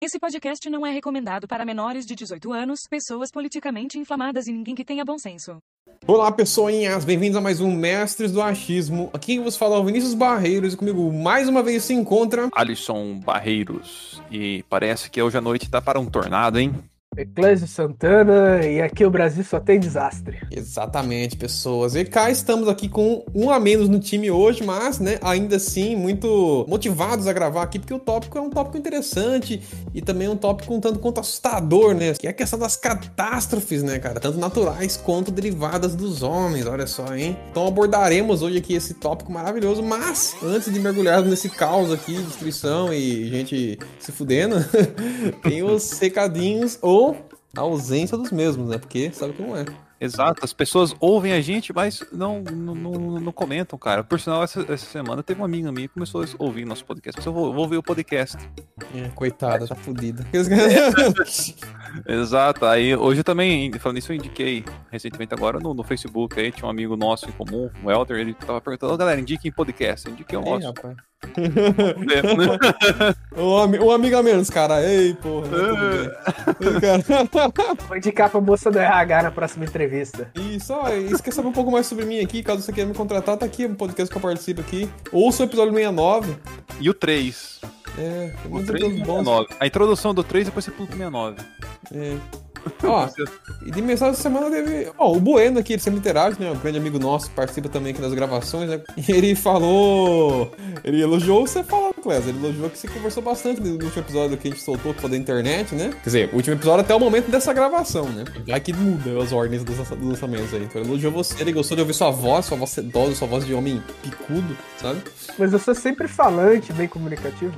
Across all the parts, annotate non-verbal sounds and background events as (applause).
Esse podcast não é recomendado para menores de 18 anos, pessoas politicamente inflamadas e ninguém que tenha bom senso. Olá, pessoinhas! Bem-vindos a mais um Mestres do Achismo. Aqui vos fala é o Vinícius Barreiros e comigo mais uma vez se encontra. Alisson Barreiros. E parece que hoje à noite tá para um tornado, hein? Eclésio Santana, e aqui o Brasil só tem desastre. Exatamente, pessoas. E cá estamos aqui com um a menos no time hoje, mas, né, ainda assim, muito motivados a gravar aqui, porque o tópico é um tópico interessante e também um tópico um tanto quanto assustador, né? Que é a questão das catástrofes, né, cara? Tanto naturais quanto derivadas dos homens, olha só, hein? Então abordaremos hoje aqui esse tópico maravilhoso, mas antes de mergulharmos nesse caos aqui, destruição e gente se fudendo, (laughs) tem os recadinhos ou a ausência dos mesmos, né? Porque sabe como é. Exato, as pessoas ouvem a gente, mas não, não, não, não comentam, cara. Por sinal, essa, essa, semana teve uma amiga minha que começou a ouvir nosso podcast. Eu vou, vou ouvir o podcast. É, coitada, tá fodida. (laughs) (laughs) Exato, aí hoje eu também, falando isso, eu indiquei recentemente agora no, no Facebook, aí tinha um amigo nosso em comum, o Elder, ele tava perguntando, galera, indiquem podcast, eu indiquei o nosso. Rapaz. (laughs) o, o amigo a menos, cara. Ei, porra. (laughs) (laughs) Vou indicar pra moça do RH na próxima entrevista. Isso, ó, e quer saber um pouco mais sobre mim aqui, caso você queira me contratar, tá aqui o um podcast que eu participo aqui. Ouça o episódio 69. E o 3. É, tem muitos episódios bons. A introdução do 3 depois você pula pro 69. É. (laughs) Ó, e de mensagem essa semana teve. Ó, o Bueno aqui, ele sempre interage, né? Um grande amigo nosso, participa também aqui das gravações, né? (laughs) E ele falou. Ele elogiou você falando, Clésio. Ele elogiou que você conversou bastante no último episódio que a gente soltou, que foi da internet, né? Quer dizer, o último episódio até o momento dessa gravação, né? Já que muda as ordens dos, dos lançamentos aí. Então ele elogiou você, ele gostou de ouvir sua voz, sua voz sedosa, sua voz de homem picudo, sabe? Mas eu sou sempre falante, bem comunicativo.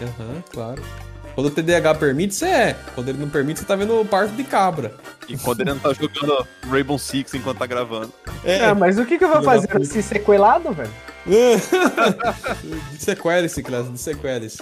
Aham, uhum, claro. Quando o TDAH permite, você é. Quando ele não permite, você tá vendo o parto de cabra. E quando ele não tá jogando Rainbow Six enquanto tá gravando. É, é mas o que, que eu vou fazer? Se sequelado, velho? Sequelice, classe, sequelice.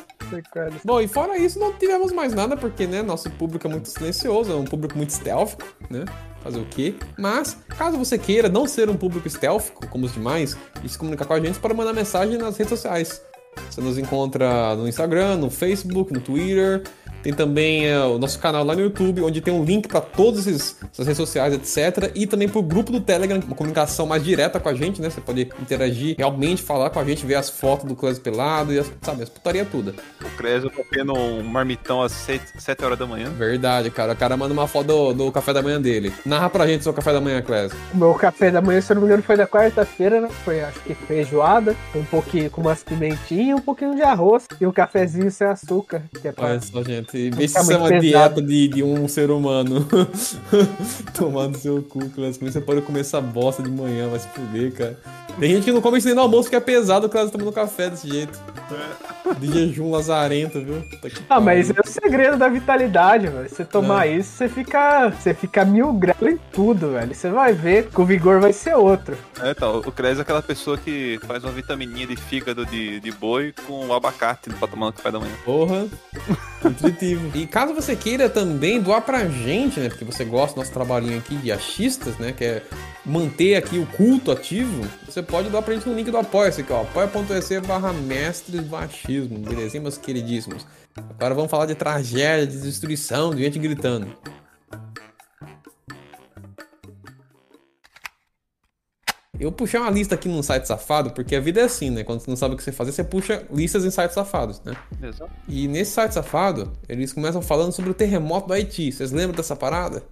Bom, e fora isso, não tivemos mais nada, porque, né, nosso público é muito silencioso, é um público muito stealth, né? Fazer o quê? Mas, caso você queira não ser um público stealth, como os demais, e se comunicar com a gente, para mandar mensagem nas redes sociais. Você nos encontra no Instagram, no Facebook, no Twitter, tem também é, o nosso canal lá no YouTube, onde tem um link para todas essas redes sociais, etc. E também pro grupo do Telegram, uma comunicação mais direta com a gente, né? Você pode interagir, realmente falar com a gente, ver as fotos do Clésio pelado e as, sabe, as putaria toda. O Clésio tá tendo um marmitão às 7, 7 horas da manhã. Verdade, cara. O cara manda uma foto do, do café da manhã dele. Narra pra gente o seu café da manhã, Clésio. O meu café da manhã, se eu não me engano, foi da quarta-feira, né? Foi, acho que feijoada, um pouquinho com umas pimentinhas, um pouquinho de arroz e um cafezinho sem açúcar. Que é pra... Olha só, gente. Vê se isso é uma pesado. dieta de, de um ser humano. (laughs) Tomando seu cu, Clássico. Como você pode comer essa bosta de manhã, vai se fuder, cara. Tem gente que não come isso nem no almoço, que é pesado, Clássico tomando café desse jeito. De jejum lazarento, viu? Tá ah, mas é o segredo da vitalidade, velho. Você tomar é. isso, você fica, você fica mil graus em tudo, velho. Você vai ver que o vigor vai ser outro. É, então, o Cres é aquela pessoa que faz uma vitamininha de fígado de, de boi com abacate pra tomar no café da manhã. Porra, (laughs) e caso você queira também doar pra gente, né, porque você gosta do nosso trabalhinho aqui de achistas, né, que é manter aqui o culto ativo, você pode doar pra gente no link do Apoia-se aqui, ó, apoia.se barra mestres do achismo, belezinha, meus queridíssimos? Agora vamos falar de tragédia, de destruição, de gente gritando. Eu puxei uma lista aqui num site safado, porque a vida é assim, né? Quando você não sabe o que você fazer, você puxa listas em sites safados, né? Exato. E nesse site safado, eles começam falando sobre o terremoto do Haiti. Vocês lembram dessa parada?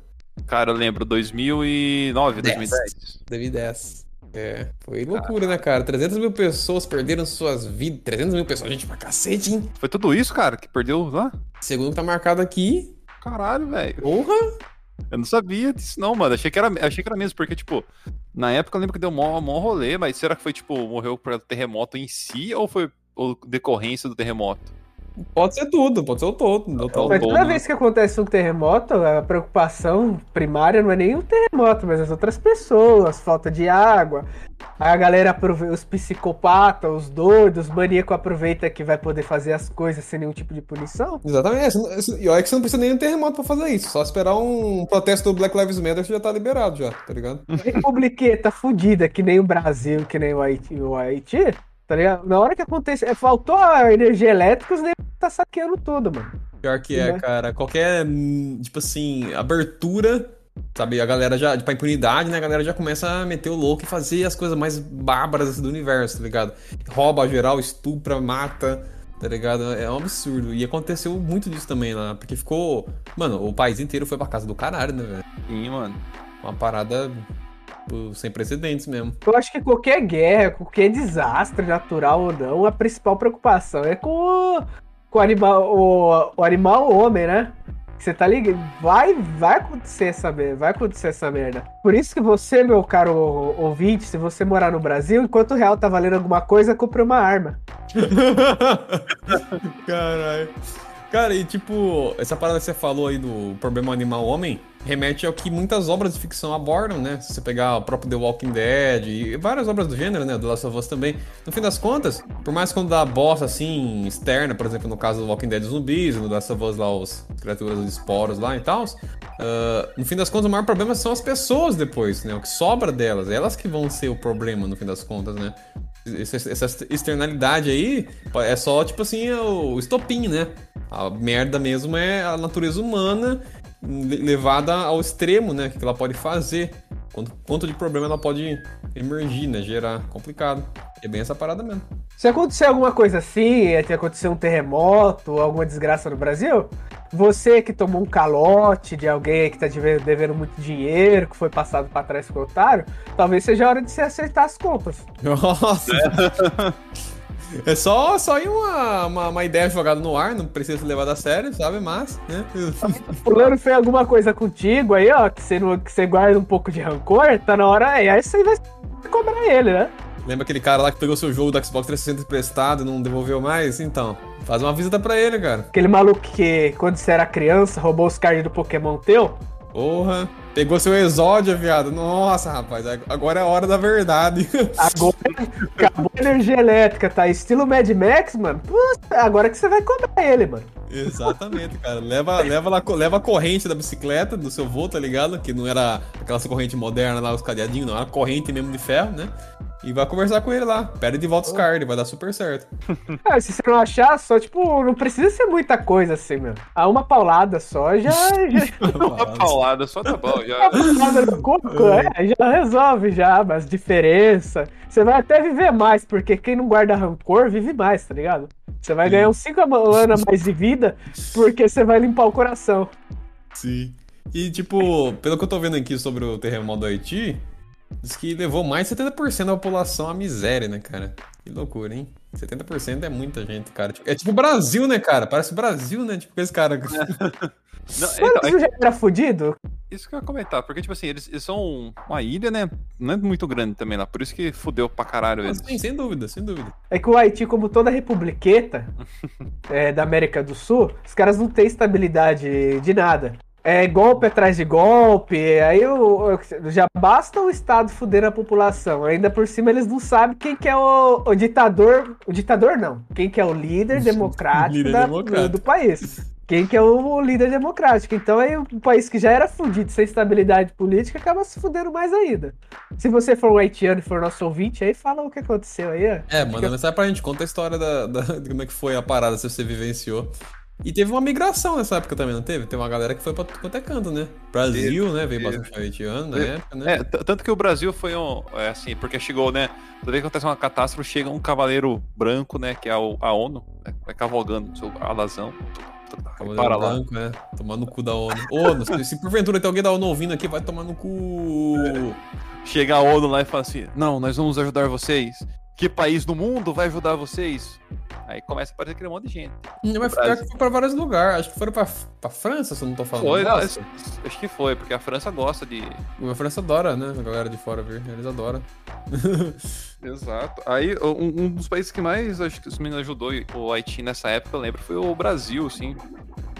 Cara, eu lembro, 2009, 10. 2010. 2010. É, foi loucura, né, cara? 300 mil pessoas perderam suas vidas. 300 mil pessoas, gente, pra cacete, hein? Foi tudo isso, cara, que perdeu lá? Segundo tá marcado aqui. Caralho, velho. Porra! Eu não sabia disso, não, mano. Achei que era, achei que era mesmo, porque, tipo, na época eu lembro que deu um mó rolê, mas será que foi, tipo, morreu por terremoto em si ou foi decorrência do terremoto? Pode ser tudo, pode ser o todo. Mas toda vez que acontece um terremoto, a preocupação primária não é nem o terremoto, mas as outras pessoas, falta de água. a galera aproveita, os psicopatas, os doidos, os maníacos aproveita que vai poder fazer as coisas sem nenhum tipo de punição. Exatamente. E olha que você não precisa nem de um terremoto pra fazer isso. Só esperar um protesto do Black Lives Matter que já tá liberado já, tá ligado? Republiqueta fudida, que nem o Brasil, que nem o Haiti, o Haiti tá ligado? Na hora que acontece, faltou a energia elétrica, os tá saqueando tudo, mano. Pior que é, cara. Qualquer, tipo assim, abertura, sabe? A galera já, tipo, a impunidade, né? A galera já começa a meter o louco e fazer as coisas mais bárbaras do universo, tá ligado? Rouba geral, estupra, mata, tá ligado? É um absurdo. E aconteceu muito disso também lá, porque ficou. Mano, o país inteiro foi pra casa do caralho, né, velho? Sim, mano. Uma parada tipo, sem precedentes mesmo. Eu acho que qualquer guerra, qualquer desastre natural ou não, a principal preocupação é com, com o animal, o, o animal homem, né? Você tá ligado? Vai, vai acontecer essa merda, vai acontecer essa merda. Por isso que você, meu caro ouvinte, se você morar no Brasil, enquanto o real tá valendo alguma coisa, compre uma arma. (laughs) Caralho. Cara, e tipo, essa parada que você falou aí do problema animal homem, remete ao que muitas obras de ficção abordam, né? Se você pegar o próprio The Walking Dead e várias obras do gênero, né? Do Last of Us também. No fim das contas, por mais quando dá bosta assim, externa, por exemplo, no caso do Walking Dead zumbis, no Last of Us lá, os criaturas dos esporos lá e tal, uh, no fim das contas, o maior problema são as pessoas depois, né? O que sobra delas, elas que vão ser o problema no fim das contas, né? Essa externalidade aí é só, tipo assim, o estopim, né? A merda mesmo é a natureza humana levada ao extremo, né? O que ela pode fazer. Quanto, quanto de problema ela pode emergir, né? Gerar. Complicado. É bem essa parada mesmo. Se acontecer alguma coisa assim, é se acontecer um terremoto, alguma desgraça no Brasil, você que tomou um calote de alguém que tá devendo muito dinheiro, que foi passado para trás com o otário, talvez seja a hora de você acertar as contas. Nossa! É só, só ir uma, uma, uma, ideia jogada no ar, não precisa ser levada a sério, sabe? Mas, né? (laughs) Fulano fez alguma coisa contigo aí, ó, que você, não, que você guarda um pouco de rancor, tá na hora aí, aí você vai cobrar ele, né? Lembra aquele cara lá que pegou seu jogo do Xbox 360 emprestado e não devolveu mais? Então, faz uma visita pra ele, cara. Aquele maluco que, quando você era criança, roubou os cards do Pokémon teu? Porra. Pegou seu exódio, viado. Nossa, rapaz, agora é a hora da verdade. (laughs) Agora acabou a energia elétrica, tá? Estilo Mad Max, mano. Puta, agora que você vai cobrar ele, mano. Exatamente, cara. Leva, leva, leva a corrente da bicicleta do seu vô, tá ligado? Que não era aquela corrente moderna lá, os cadeadinhos, não. Era corrente mesmo de ferro, né? E vai conversar com ele lá. Pede de volta os cards, vai dar super certo. É, (laughs) se você não achar, só, tipo, não precisa ser muita coisa assim, meu. A uma paulada só já. (laughs) já... uma paulada só tá bom, já. Uma paulada no corpo, é, já resolve já, mas diferença. Você vai até viver mais, porque quem não guarda rancor vive mais, tá ligado? Você vai Sim. ganhar uns 5 anos mais de vida porque você vai limpar o coração. Sim. E, tipo, pelo que eu tô vendo aqui sobre o terremoto do Haiti, Diz que levou mais de 70% da população à miséria, né, cara? Que loucura, hein? 70% é muita gente, cara. É tipo o Brasil, né, cara? Parece o Brasil, né? Tipo esse cara. (laughs) Não, então, é... já era fudido? Isso que eu ia comentar, porque, tipo assim, eles, eles, são uma ilha, né? Não é muito grande também lá, por isso que fudeu pra caralho eles. Sim, sem dúvida, sem dúvida. É que o Haiti, como toda republiqueta (laughs) é, da América do Sul, os caras não têm estabilidade de nada. É golpe atrás de golpe, aí o, já basta o Estado fuder a população. Ainda por cima eles não sabem quem que é o, o ditador. O ditador não. Quem que é o líder democrático líder da, do, do, país. Quem que é o líder democrático. Então aí o país que já era fudido sem estabilidade política acaba se fudendo mais ainda. Se você for um haitiano e for nosso ouvinte, aí fala o que aconteceu aí. É, manda mensagem pra gente, conta a história da, da, de como é que foi a parada, se você vivenciou. E teve uma migração nessa época também, não teve? Tem uma galera que foi pra quanto é canto, né? Brasil, né? Veio bastante haitiano na época, né? É, tanto que o Brasil foi um. É assim, porque chegou, né? Toda vez que acontece uma catástrofe, chega um cavaleiro branco, né? Que é a ONU, né, vai cavalgando seu alazão. Cavaleiro para branco, lá. né? Tomando o cu da ONU. ONU, se, se porventura tem alguém da ONU ouvindo aqui, vai tomar no cu. Chega a ONU lá e fala assim: Não, nós vamos ajudar vocês. Que país do mundo vai ajudar vocês? Aí começa a aparecer aquele monte de gente. Não, mas pior que foi pra vários lugares. Acho que foram pra, pra França, se eu não tô falando. Foi, acho, acho que foi, porque a França gosta de. A França adora, né? A galera de fora vir. Eles adoram. (laughs) Exato. Aí, um, um, dos países que mais acho que meninos ajudou o Haiti nessa época, eu lembro, foi o Brasil, assim.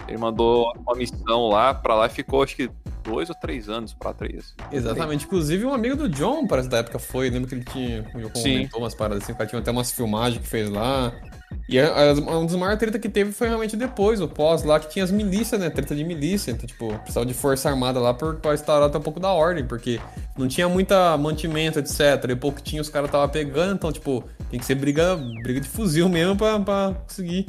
Ele mandou uma missão lá, pra lá e ficou, acho que dois ou três anos pra três. Exatamente. Inclusive, um amigo do John, parece da época foi. Lembro que ele tinha. comentou umas paradas assim, o cara tinha até umas filmagens que fez lá. E a, a, um dos maiores treta que teve foi realmente depois, o pós lá, que tinha as milícias, né? Treta de milícia. Então, tipo, precisava de força armada lá pra, pra instaurar até um pouco da ordem, porque não tinha muita mantimento, etc. E pouco tinha, os caras tava pegando, então, tipo, tem que ser briga, briga de fuzil (laughs) mesmo pra, pra conseguir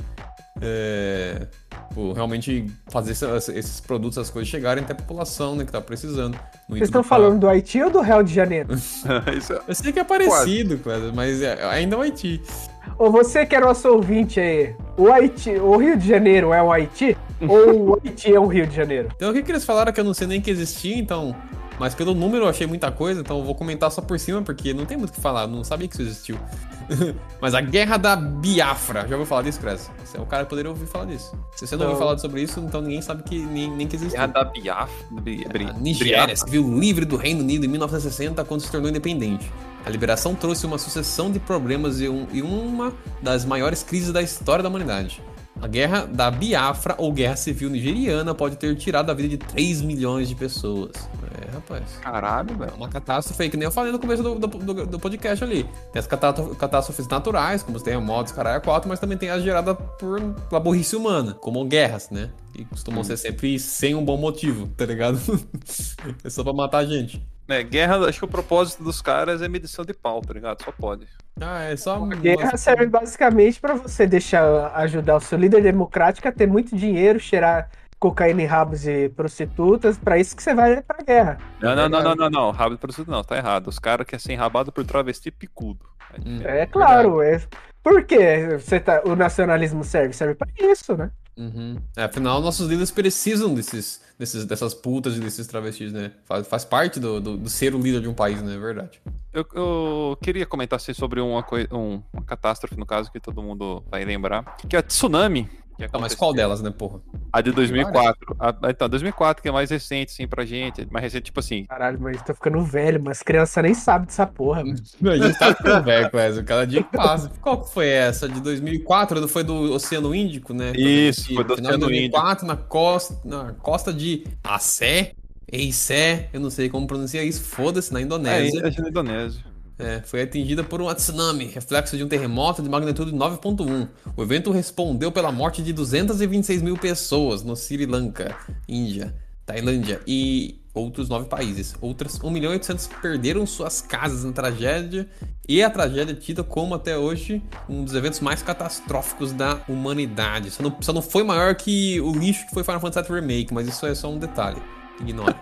é, tipo, realmente fazer esses, esses produtos, essas coisas chegarem até a população, né, que tá precisando. Vocês estão falando do Haiti ou do Rio de Janeiro? Isso, (laughs) eu sei que é parecido, Quase. mas é, ainda é o Haiti. Ou você que é nosso ouvinte aí, o Haiti, o Rio de Janeiro é o Haiti? (laughs) ou o Haiti é o Rio de Janeiro? Então o que, que eles falaram que eu não sei nem que existia, então mas pelo número eu achei muita coisa, então eu vou comentar só por cima, porque não tem muito o que falar, não sabia que isso existiu. (laughs) Mas a Guerra da Biafra, já ouviu falar disso, Cres? Você é o cara que poderia ouvir falar disso. Se você não ouviu falar sobre isso, então ninguém sabe que nem, nem que existiu. Guerra da Biafra? A Nigéria se viu livre do Reino Unido em 1960 quando se tornou independente. A liberação trouxe uma sucessão de problemas e, um, e uma das maiores crises da história da humanidade. A guerra da Biafra ou guerra civil nigeriana pode ter tirado a vida de 3 milhões de pessoas. É, rapaz. Caralho, velho. Uma catástrofe aí, que nem eu falei no começo do, do, do podcast ali. Tem as catástrofes naturais, como os terremotos, caralho, 4, mas também tem as geradas por pela burrice humana, como guerras, né? Que costumam hum. ser sempre sem um bom motivo, tá ligado? (laughs) é só pra matar a gente. É, guerra, acho que o propósito dos caras é medição de pau, tá ligado? Só pode. Ah, é só. A guerra serve basicamente para você deixar ajudar o seu líder democrático a ter muito dinheiro, cheirar cocaína em rabos de prostitutas, para isso que você vai pra guerra. Não, não, não, não, não, não, rabo de prostituta não, tá errado. Os caras querem ser enrabados por travesti picudo. É, é claro, é. Por que você tá, o nacionalismo serve? Serve para isso, né? Uhum. É, afinal, nossos líderes precisam desses, desses, dessas putas e desses travestis, né? Faz, faz parte do, do, do, ser o líder de um país, né? É verdade. Eu, eu queria comentar assim, sobre uma, um, uma catástrofe, no caso, que todo mundo vai lembrar, que é a tsunami não, mas qual delas, né, porra? A de 2004. A, então, 2004, que é mais recente, assim, pra gente. Mais recente, tipo assim. Caralho, mas tô ficando velho, mas criança nem sabe dessa porra, mano. (laughs) a gente tá ficando velho, Clésio. Cada dia que passa. Qual que foi essa? De 2004? Foi do Oceano Índico, né? Isso, foi do Oceano 2004, Índico. na costa, na costa de Acé. Eissé, eu não sei como pronuncia isso, foda-se, na Indonésia. É, é na Indonésia. É, foi atingida por um tsunami, reflexo de um terremoto de magnitude 9.1. O evento respondeu pela morte de 226 mil pessoas no Sri Lanka, Índia, Tailândia e outros nove países. Outras 1 milhão e 800 perderam suas casas na tragédia e a tragédia é tida como até hoje um dos eventos mais catastróficos da humanidade. Só não, só não foi maior que o lixo que foi Final Fantasy VII Remake, mas isso é só um detalhe. Ignora.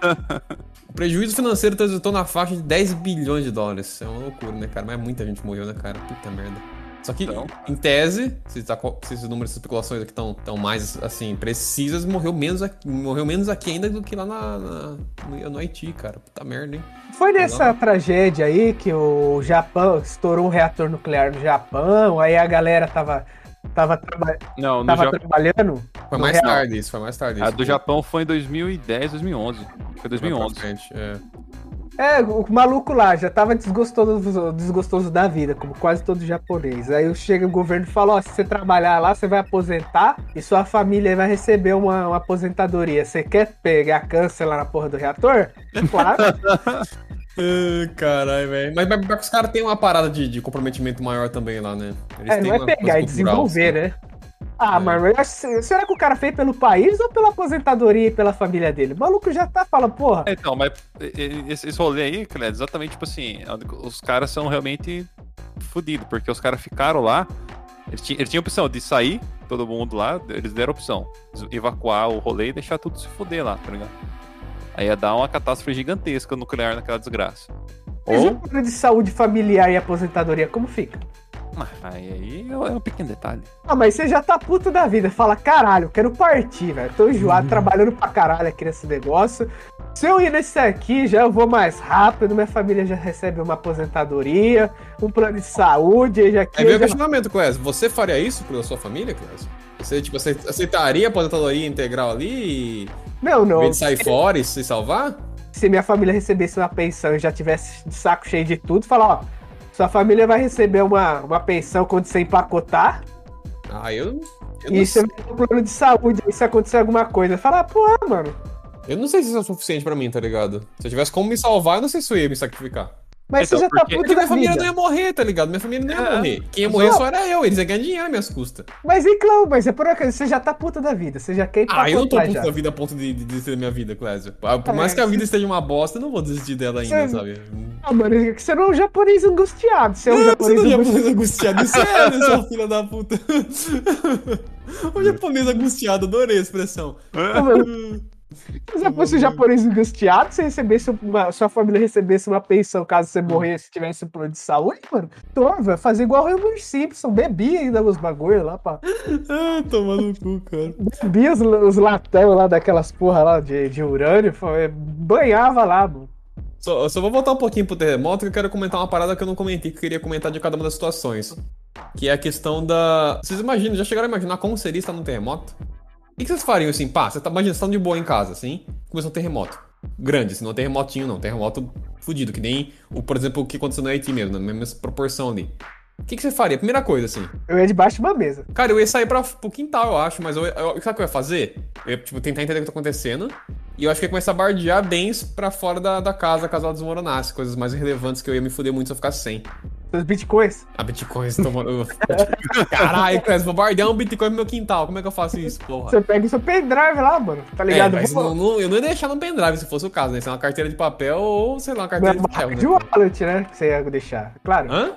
o prejuízo financeiro transitou na faixa de 10 bilhões de dólares. É uma loucura, né, cara? Mas muita gente morreu, né, cara? Puta merda. Só que, então... em tese, se, tá, se esses números, essas especulações aqui estão tão mais, assim, precisas, morreu menos, aqui, morreu menos aqui ainda do que lá na, na no, no, Haiti, cara. Puta merda, hein? Foi nessa tragédia aí que o Japão estourou um reator nuclear no Japão, aí a galera tava Tava, traba... não, tava ja... trabalhando? Foi mais real. tarde isso, foi mais tarde isso. A do Japão foi em 2010, 2011. Foi 2011. é. É, o maluco lá já tava desgostoso, desgostoso da vida, como quase todo japonês. Aí chega o governo e fala: Ó, se você trabalhar lá, você vai aposentar e sua família vai receber uma, uma aposentadoria. Você quer pegar câncer lá na porra do reator? Claro. (laughs) Caralho, velho. Mas, mas, mas, os caras têm uma parada de, de, comprometimento maior também lá, né? Eles é, não é pegar e desenvolver, assim. né? Ah, é. mas será que o cara fez pelo país ou pela aposentadoria e pela família dele? O maluco já tá falando, porra. Então, mas esse, esse rolê aí, Cled, exatamente tipo assim, os caras são realmente fodidos, porque os caras ficaram lá, eles, tinham, eles tinham opção de sair, todo mundo lá, eles deram opção, evacuar o rolê e deixar tudo se foder lá, tá ligado? Aí ia dar uma catástrofe gigantesca nuclear naquela desgraça. Mas Ou... plano de saúde familiar e aposentadoria, como fica? Ah, aí, aí é um pequeno detalhe. Ah, mas você já tá puto da vida. Fala, caralho, quero partir, velho. Tô enjoado, uhum. trabalhando pra caralho aqui nesse negócio. Se eu ir nesse aqui, já eu vou mais rápido. Minha família já recebe uma aposentadoria, um plano de saúde. Já aqui, é meu já... questionamento, Clésio. Você faria isso pela sua família, Clésio? Você, tipo, aceitaria a aposentadoria integral ali? Não, não. Em de sair fora e se salvar? Se minha família recebesse uma pensão e já tivesse de saco cheio de tudo, falar, ó, sua família vai receber uma, uma pensão quando você empacotar. Ah, eu. eu e vai ter um plano de saúde se acontecer alguma coisa. Falar, pô, mano. Eu não sei se isso é o suficiente pra mim, tá ligado? Se eu tivesse como me salvar, eu não sei se eu ia me sacrificar. Mas então, você já tá puto Porque minha família não ia morrer, tá ligado? Minha família não ia é. morrer. Quem ia morrer só era eu, eles iam ganhar dinheiro às minhas custas. Mas e claro, mas é por acaso, você já tá puta da vida, você já quer ir Ah, eu não tô puta da vida a ponto de, de desistir da minha vida, Clésio. Ah, por é, mais que a vida esteja uma bosta, eu não vou desistir dela ainda, você... sabe? Ah, mano, é você não é um japonês angustiado. Você é um japonês, você não é um japonês angustiado. Isso é, (laughs) né, sua filha da puta. (laughs) um japonês angustiado, adorei a expressão. Se você fosse um japonês angustiado, se recebesse uma, sua família recebesse uma pensão caso você morresse e tivesse um plano de saúde, mano, vai fazer igual o Homer Simpson, bebia ainda os bagulho lá, pá. Ah, tomando no cu, cara. Bebia os, os latão lá daquelas porra lá de, de urânio, banhava lá, mano. Só, só vou voltar um pouquinho pro terremoto que eu quero comentar uma parada que eu não comentei, que eu queria comentar de cada uma das situações. Que é a questão da. Vocês imaginam, já chegaram a imaginar como seria estar num terremoto? O que vocês fariam assim? Pá, você tá imaginando, você tá de boa em casa, assim, começou um terremoto. Grande, assim, não é terremotinho, não. Um terremoto fudido, que nem, o, por exemplo, o que aconteceu no Haiti mesmo, na mesma proporção ali. O que, que, você faria? Primeira coisa, assim. Eu ia debaixo de uma mesa. Cara, eu ia sair pra, pro quintal, eu acho, mas eu, eu, sabe o que eu ia fazer? Eu ia, tipo, tentar entender o que tá acontecendo. E eu acho que ia começar a bardear bens pra fora da, da casa, caso ela desmoronasse. Coisas mais relevantes que eu ia me fuder muito se eu ficasse sem. Os bitcoins? Ah, bitcoins tomando. (laughs) Caralho, Cres, vou bardear um bitcoin no meu quintal. Como é que eu faço isso, porra? Você pega o seu pendrive lá, mano. Tá ligado? É, não, não, eu não ia deixar no pendrive se fosse o caso, né? Se é uma carteira de papel ou, sei lá, uma carteira uma de papel. Né? wallet, né? Que você ia deixar. Claro. Hã?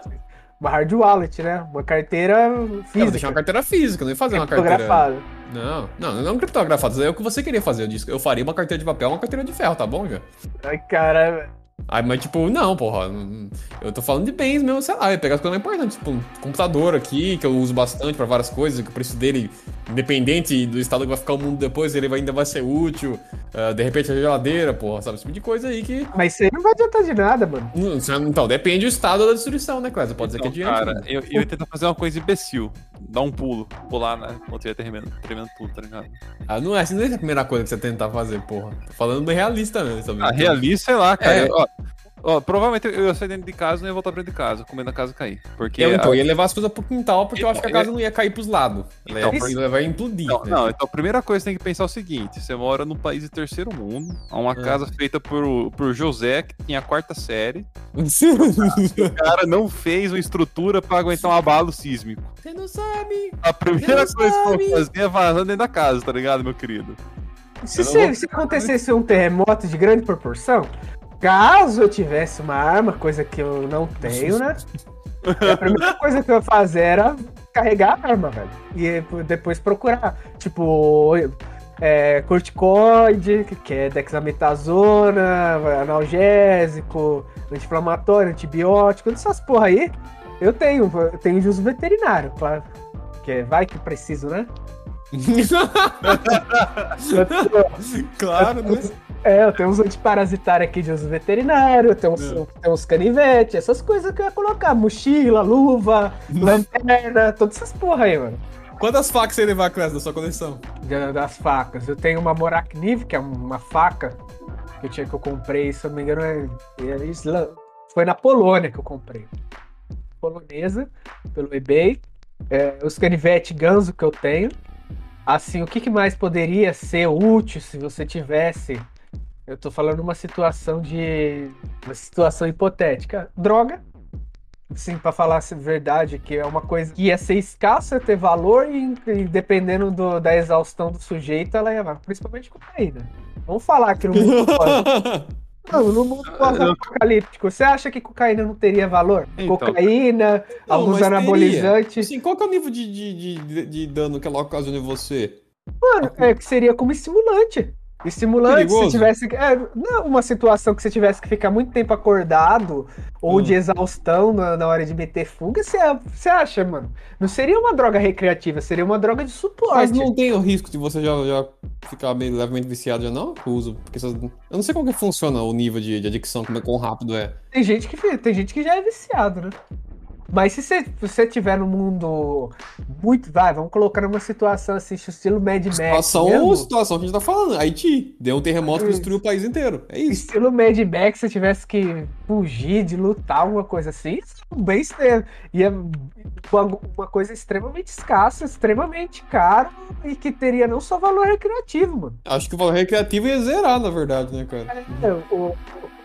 Uma hard wallet, né? Uma carteira física. Eu vou deixar uma carteira física, não ia fazer uma carteira. Não, não, não criptografado. Isso é o que você queria fazer. Eu, disse, eu faria uma carteira de papel uma carteira de ferro, tá bom, já? Ai, cara. Aí, mas tipo, não, porra. Eu tô falando de bens mesmo, sei lá, eu pegar as coisas mais importantes, tipo, um computador aqui, que eu uso bastante pra várias coisas, que o preço dele, independente do estado que vai ficar o mundo depois, ele ainda vai ser útil. Uh, de repente a geladeira, porra, sabe? Esse tipo de coisa aí que. Mas isso aí não vai adiantar de nada, mano. Então, depende do estado da destruição, né, Clésia? Pode então, dizer que adianta. Cara, eu, eu ia tentar fazer uma coisa imbecil. Dar um pulo, pular, né? Quando tiver tremendo, tremendo tudo, tá ligado? Ah, não é, assim, não é a primeira coisa que você tentar fazer, porra. Tô falando bem realista mesmo, sabe? Ah, realista, sei lá, cara. É. Ó, Ó, provavelmente eu ia sair dentro de casa e não ia voltar pra dentro de casa, comendo a casa cair. Porque eu, então, a... ia levar as coisas pro quintal, porque então, eu acho que a casa não ia cair pros lados. Então, ela vai implodir. Não, né? não, então a primeira coisa que tem que pensar é o seguinte: você mora num país de terceiro mundo, uma é. casa feita por, por José, que tinha a quarta série. (laughs) o cara não fez uma estrutura pra aguentar um abalo sísmico. Você não sabe! A primeira coisa sabe. que eu fazer é vazando dentro da casa, tá ligado, meu querido? Se, se, se acontecesse um terremoto de grande proporção, Caso eu tivesse uma arma, coisa que eu não tenho, né? a primeira coisa que eu ia fazer era carregar a arma, velho. E depois procurar. Tipo, é, corticoide, que é dexametasona, analgésico, anti-inflamatório, antibiótico, essas porra aí. Eu tenho, eu tenho de uso veterinário, claro. Que vai que preciso, né? (laughs) claro, né? É, eu tenho uns antiparasitários aqui de uso veterinário, eu tenho uns, é. uns canivetes, essas coisas que eu ia colocar. Mochila, luva, lanterna, todas essas porra aí, mano. Quantas facas você levar, Clécio, da sua coleção? Das facas. Eu tenho uma Morakniv, que é uma faca que eu tinha que eu comprei, se eu não me engano, é, é Islã. Foi na Polônia que eu comprei. Polonesa, pelo eBay. É, os canivetes ganso que eu tenho. Assim, o que, que mais poderia ser útil se você tivesse eu tô falando uma situação de. uma situação hipotética. Droga. Sim, para falar a verdade, que é uma coisa que ia ser escassa, ter valor e, e dependendo do, da exaustão do sujeito, ela ia. Principalmente cocaína. Vamos falar que no mundo (laughs) Não, no mundo apocalíptico, você acha que cocaína não teria valor? Então, cocaína, não, alguns anabolizantes. Sim, qual que é o nível de, de, de, de dano que ela ocasiona em você? Mano, é que seria como estimulante. Estimulante, se tivesse. É, não, uma situação que você tivesse que ficar muito tempo acordado ou hum. de exaustão na, na, hora de meter fuga, você, você acha, mano? Não seria uma droga recreativa, seria uma droga de suporte. Mas não tem o risco de você já, já ficar meio levemente viciado já não? O uso. Porque eu não sei como que funciona o nível de, de adicção, como é quão rápido é. Tem gente que tem gente que já é viciado, né? Mas se você, você tiver no mundo muito. Vai, vamos colocar numa situação assim, estilo Mad Max. Situação ou situação que a gente tá falando. Haiti. Deu um terremoto que destruiu o país inteiro. É isso. Estilo Mad Max, se tivesse que fugir, de lutar, alguma coisa assim, bem extremo. E é uma coisa extremamente escassa, extremamente caro e que teria não só valor recreativo, mano. Acho que o valor recreativo ia zerar, na verdade, né, cara? É, o,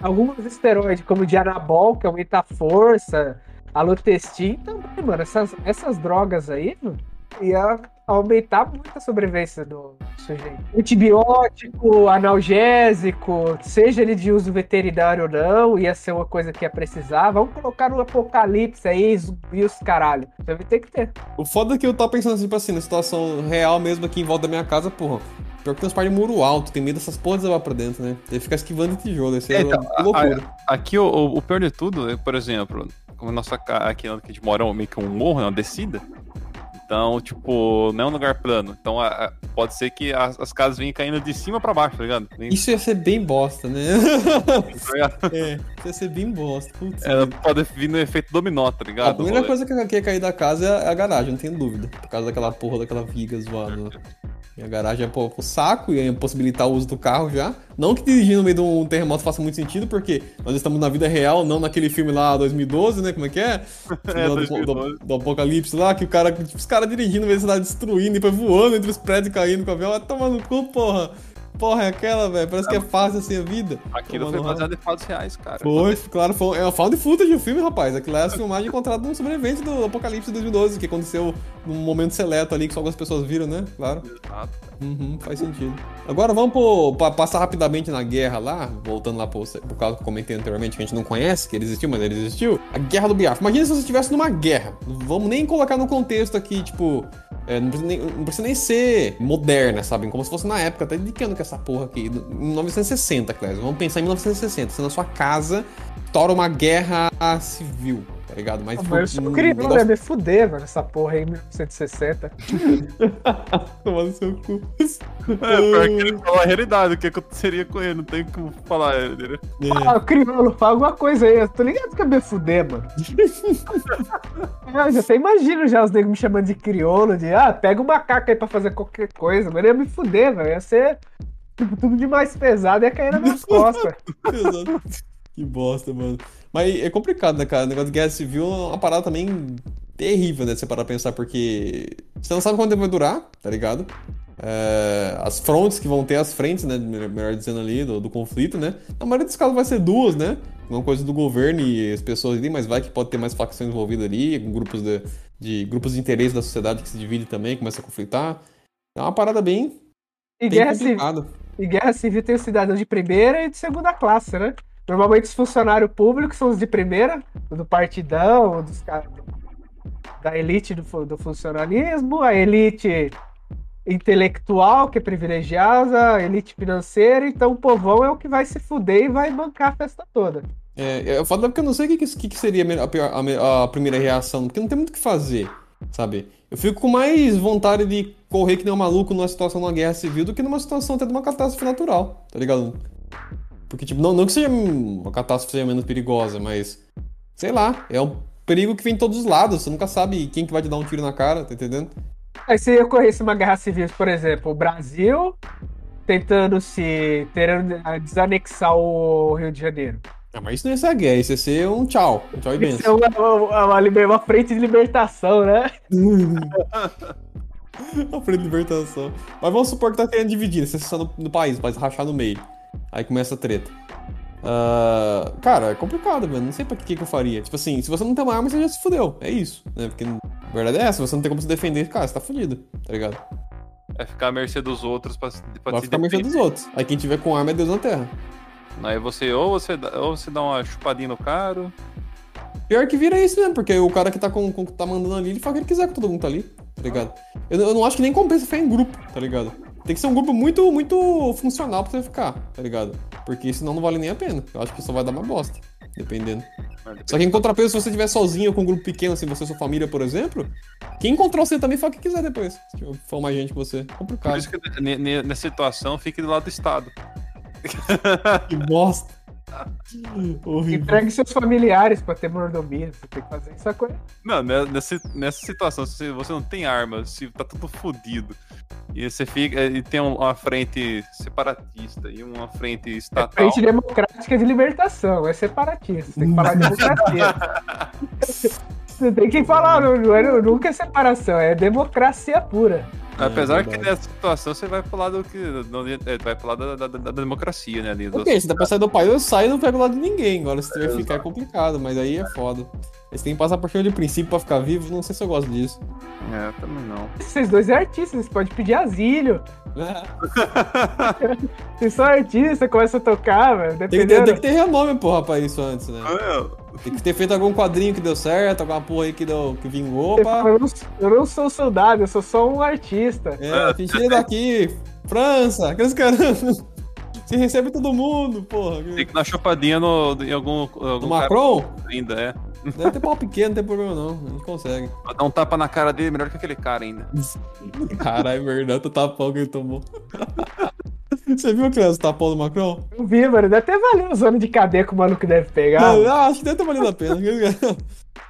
alguns esteroides, como o de anabol, que aumenta a força Alotestin também, mano. Essas, essas drogas aí, mano, ia aumentar muito a sobrevivência do sujeito. Antibiótico, analgésico, seja ele de uso veterinário ou não, ia ser uma coisa que ia precisar. Vamos colocar no apocalipse aí, e os caralho. Deve ter que ter. O foda é que eu tava pensando, tipo assim, na situação real mesmo aqui em volta da minha casa, porra. Pior que tem uns par de muro alto, tem medo dessas porras levar pra dentro, né? Ele fica esquivando de tijolo, isso é, então, loucura. A, aqui o, o, pior de tudo, é, por exemplo, como a nossa aqui onde a gente mora meio que um morro, é uma descida. Então, tipo, não é um lugar plano. Então, a, a, pode ser que as, as, casas venham caindo de cima pra baixo, tá ligado? Isso ia ser bem bosta, né? (laughs) É, isso ia ser bem bosta. Putz, é, pode vir no efeito dominó, tá ligado? A primeira coisa que ia cair da casa é a garagem, não tenho dúvida. Por causa daquela porra daquela viga zoada. E a garagem é pro, pro saco e possibilitar o uso do carro já. Não que dirigir no meio de um terremoto faça muito sentido, porque nós estamos na vida real, não naquele filme lá 2012, né? Como é que é? (laughs) é do, do, do, Apocalipse lá, que o cara, tipo, os caras dirigindo, meio cidade destruindo, e depois voando entre os prédios caindo com o avião. Vai tomar no cu, porra porra é aquela, velho? Parece que é fácil assim a vida. Aquilo foi baseado em fatos reais, cara. Foi, claro, foi, é uma found footage do filme, rapaz. Aquilo é a filmagem encontrada num sobrevivente do Apocalipse 2012, que aconteceu num momento seleto ali que só algumas pessoas viram, né? Claro. Exato. Uhum, faz sentido. Agora vamos pro, pra passar rapidamente na guerra lá, voltando lá pro, pro caso que eu comentei anteriormente, que a gente não conhece, que ele existiu, mas ele existiu. A Guerra do Biafra. Imagina se você estivesse numa guerra. Vamos nem colocar no contexto aqui, tipo, é, não, precisa nem, não, precisa nem, ser moderna, sabe? Como se fosse na época, até de que ano que essa porra aqui? Em 1960, Clésio. Vamos pensar em 1960. Você na sua casa, tora uma guerra civil tá ligado? Mas, tipo, mas eu criança, negócio... me fuder, mano, essa porra aí em 1960. Tomando seu cu. É, pior que ele falou a realidade, o que aconteceria com ele, não tem como falar ele, né? Ah, crioulo, fala alguma coisa aí, eu tô ligado que é me fuder, mano. (laughs) eu já até imagino já os negros me chamando de crioulo, de, ah, pega o macaco aí pra fazer qualquer coisa, mas ia me fuder, velho, ia ser tipo, tudo de mais pesado e ia cair nas minhas costas. (laughs) Exato. Que bosta, mano. Mas é complicado, né, cara? O negócio de guerra civil é uma parada também terrível, né? Você parar pra pensar, porque você não sabe quanto tempo vai durar, tá ligado? É, as frontes que vão ter, as frentes, né? Melhor dizendo ali, do, do, conflito, né? Na maioria dos casos vai ser duas, né? Uma coisa do governo e as pessoas ali, mas vai que pode ter mais facções envolvidas ali, com grupos de, de grupos de interesse da sociedade que se divide também, começa a conflitar. É uma parada bem. E, bem guerra, civil, e guerra civil tem o cidadão de primeira e de segunda classe, né? Normalmente os funcionários públicos são os de primeira, do partidão, dos caras da elite do, do funcionalismo, a elite intelectual, que é privilegiada, a elite financeira, então o povão é o que vai se fuder e vai bancar a festa toda. É, eu falo porque eu não sei o que, que, que seria a, a, a, primeira reação, porque não tem muito o que fazer, sabe? Eu fico com mais vontade de correr que nem um maluco numa situação de uma guerra civil do que numa situação até de uma catástrofe natural, tá ligado? Porque, tipo, não, não que seja uma catástrofe seja menos perigosa, mas. Sei lá, é um perigo que vem de todos os lados. Você nunca sabe quem que vai te dar um tiro na cara, tá entendendo? Aí se ocorresse uma guerra civil, por exemplo, o Brasil tentando se. tentando desanexar o Rio de Janeiro. Ah, mas isso não ia ser a guerra, isso ia ser um tchau. Um tchau benção. Isso é uma, uma, uma, uma frente de libertação, né? (laughs) uma frente de libertação. Mas vamos supor que tá querendo dividir, você está no, no país, país rachar no meio. Aí começa a treta. Uh, cara, é complicado, velho. Não sei pra que, que eu faria. Tipo assim, se você não tem uma arma, você já se fudeu. É isso, né? Porque a verdade é essa, você não tem como se defender, cara, você tá fudido, tá ligado? É ficar à mercê dos outros pra, pra Vai ficar à mercê dos outros. Aí quem tiver com arma é Deus na Terra. Aí você ou você, ou você dá uma chupadinha no cara. Pior que vira isso mesmo, porque o cara que tá, com, com, tá mandando ali, ele faz o que ele quiser com todo mundo tá ali, tá ligado? Eu, eu não acho que nem compensa ficar em grupo, tá ligado? Tem que ser um grupo muito, muito funcional pra você ficar, tá ligado? Porque senão não vale nem a pena. Eu acho que só vai dar uma bosta, dependendo. Só que em contrapeso, se você estiver sozinho ou com um grupo pequeno, assim, você e sua família, por exemplo, quem encontrar você também faz o que quiser depois. Se for mais gente que você. Complicado. Por isso que nessa situação fique do lado do Estado. que bosta. Entregue seus familiares pra ter mordomia. Você tem que fazer essa coisa. Não, né, nessa, nessa situação, se você não tem arma, se tá tudo fodido, e você fica. E tem uma frente separatista e uma frente estatal. É frente democrática de libertação, é separatista. Você tem que falar de (laughs) democracia. (laughs) você tem que falar, não, não é, nunca é separação, é democracia pura. Apesar é que nessa situação você vai pro lado que. Não, é, vai pro lado da, da, da democracia, né? Ali, ok, se dá pra sair do país, eu saio e não pego o lado de ninguém. Agora se tiver ficar é complicado, mas aí é foda. Eles têm que passar por cima de princípio pra ficar vivo, não sei se eu gosto disso. É, também não. Vocês dois é artistas, vocês podem pedir asilo. É. (laughs) vocês são artistas, começa a tocar, velho. Tem, que ter, tem que ter renome, porra, pra isso antes, né? É. Tem que ter feito algum quadrinho que deu certo, alguma porra aí que, deu, que vingou, pá. Eu não, eu não sou soldado, eu sou só um artista. É, fingindo daqui, França, aqueles caras. (laughs) Você recebe todo mundo, porra. Tem que dar chupadinha no, em algum. algum no Macron? Ainda, é. Deve ter pau pequeno, não tem problema não. A gente consegue. Pra dar um tapa na cara dele melhor que aquele cara ainda. Caralho, verdade, o tapão que ele tomou. Você viu, o tapão do Macron? Eu vi, mano. Deve até valer os anos de cadeia que o maluco deve pegar. Não, acho que deve ter valido a pena.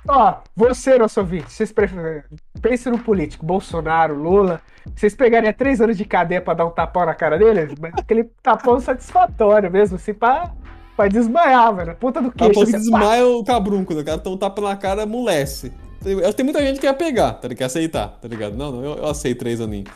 Ó, você, nosso ouvinte, vocês preferem. Pense no político, Bolsonaro, Lula. Vocês pegariam três anos de cadeia pra dar um tapão na cara dele? Aquele tapão satisfatório mesmo, assim, pra Vai desmaiar, velho. Puta do queixo. A que desmaia o cabrunco, né? O cara tão tapa na cara, amolece. Tem muita gente que quer pegar, tá ligado? Quer aceitar, tá ligado? Não, não, eu, eu aceito três aninhos.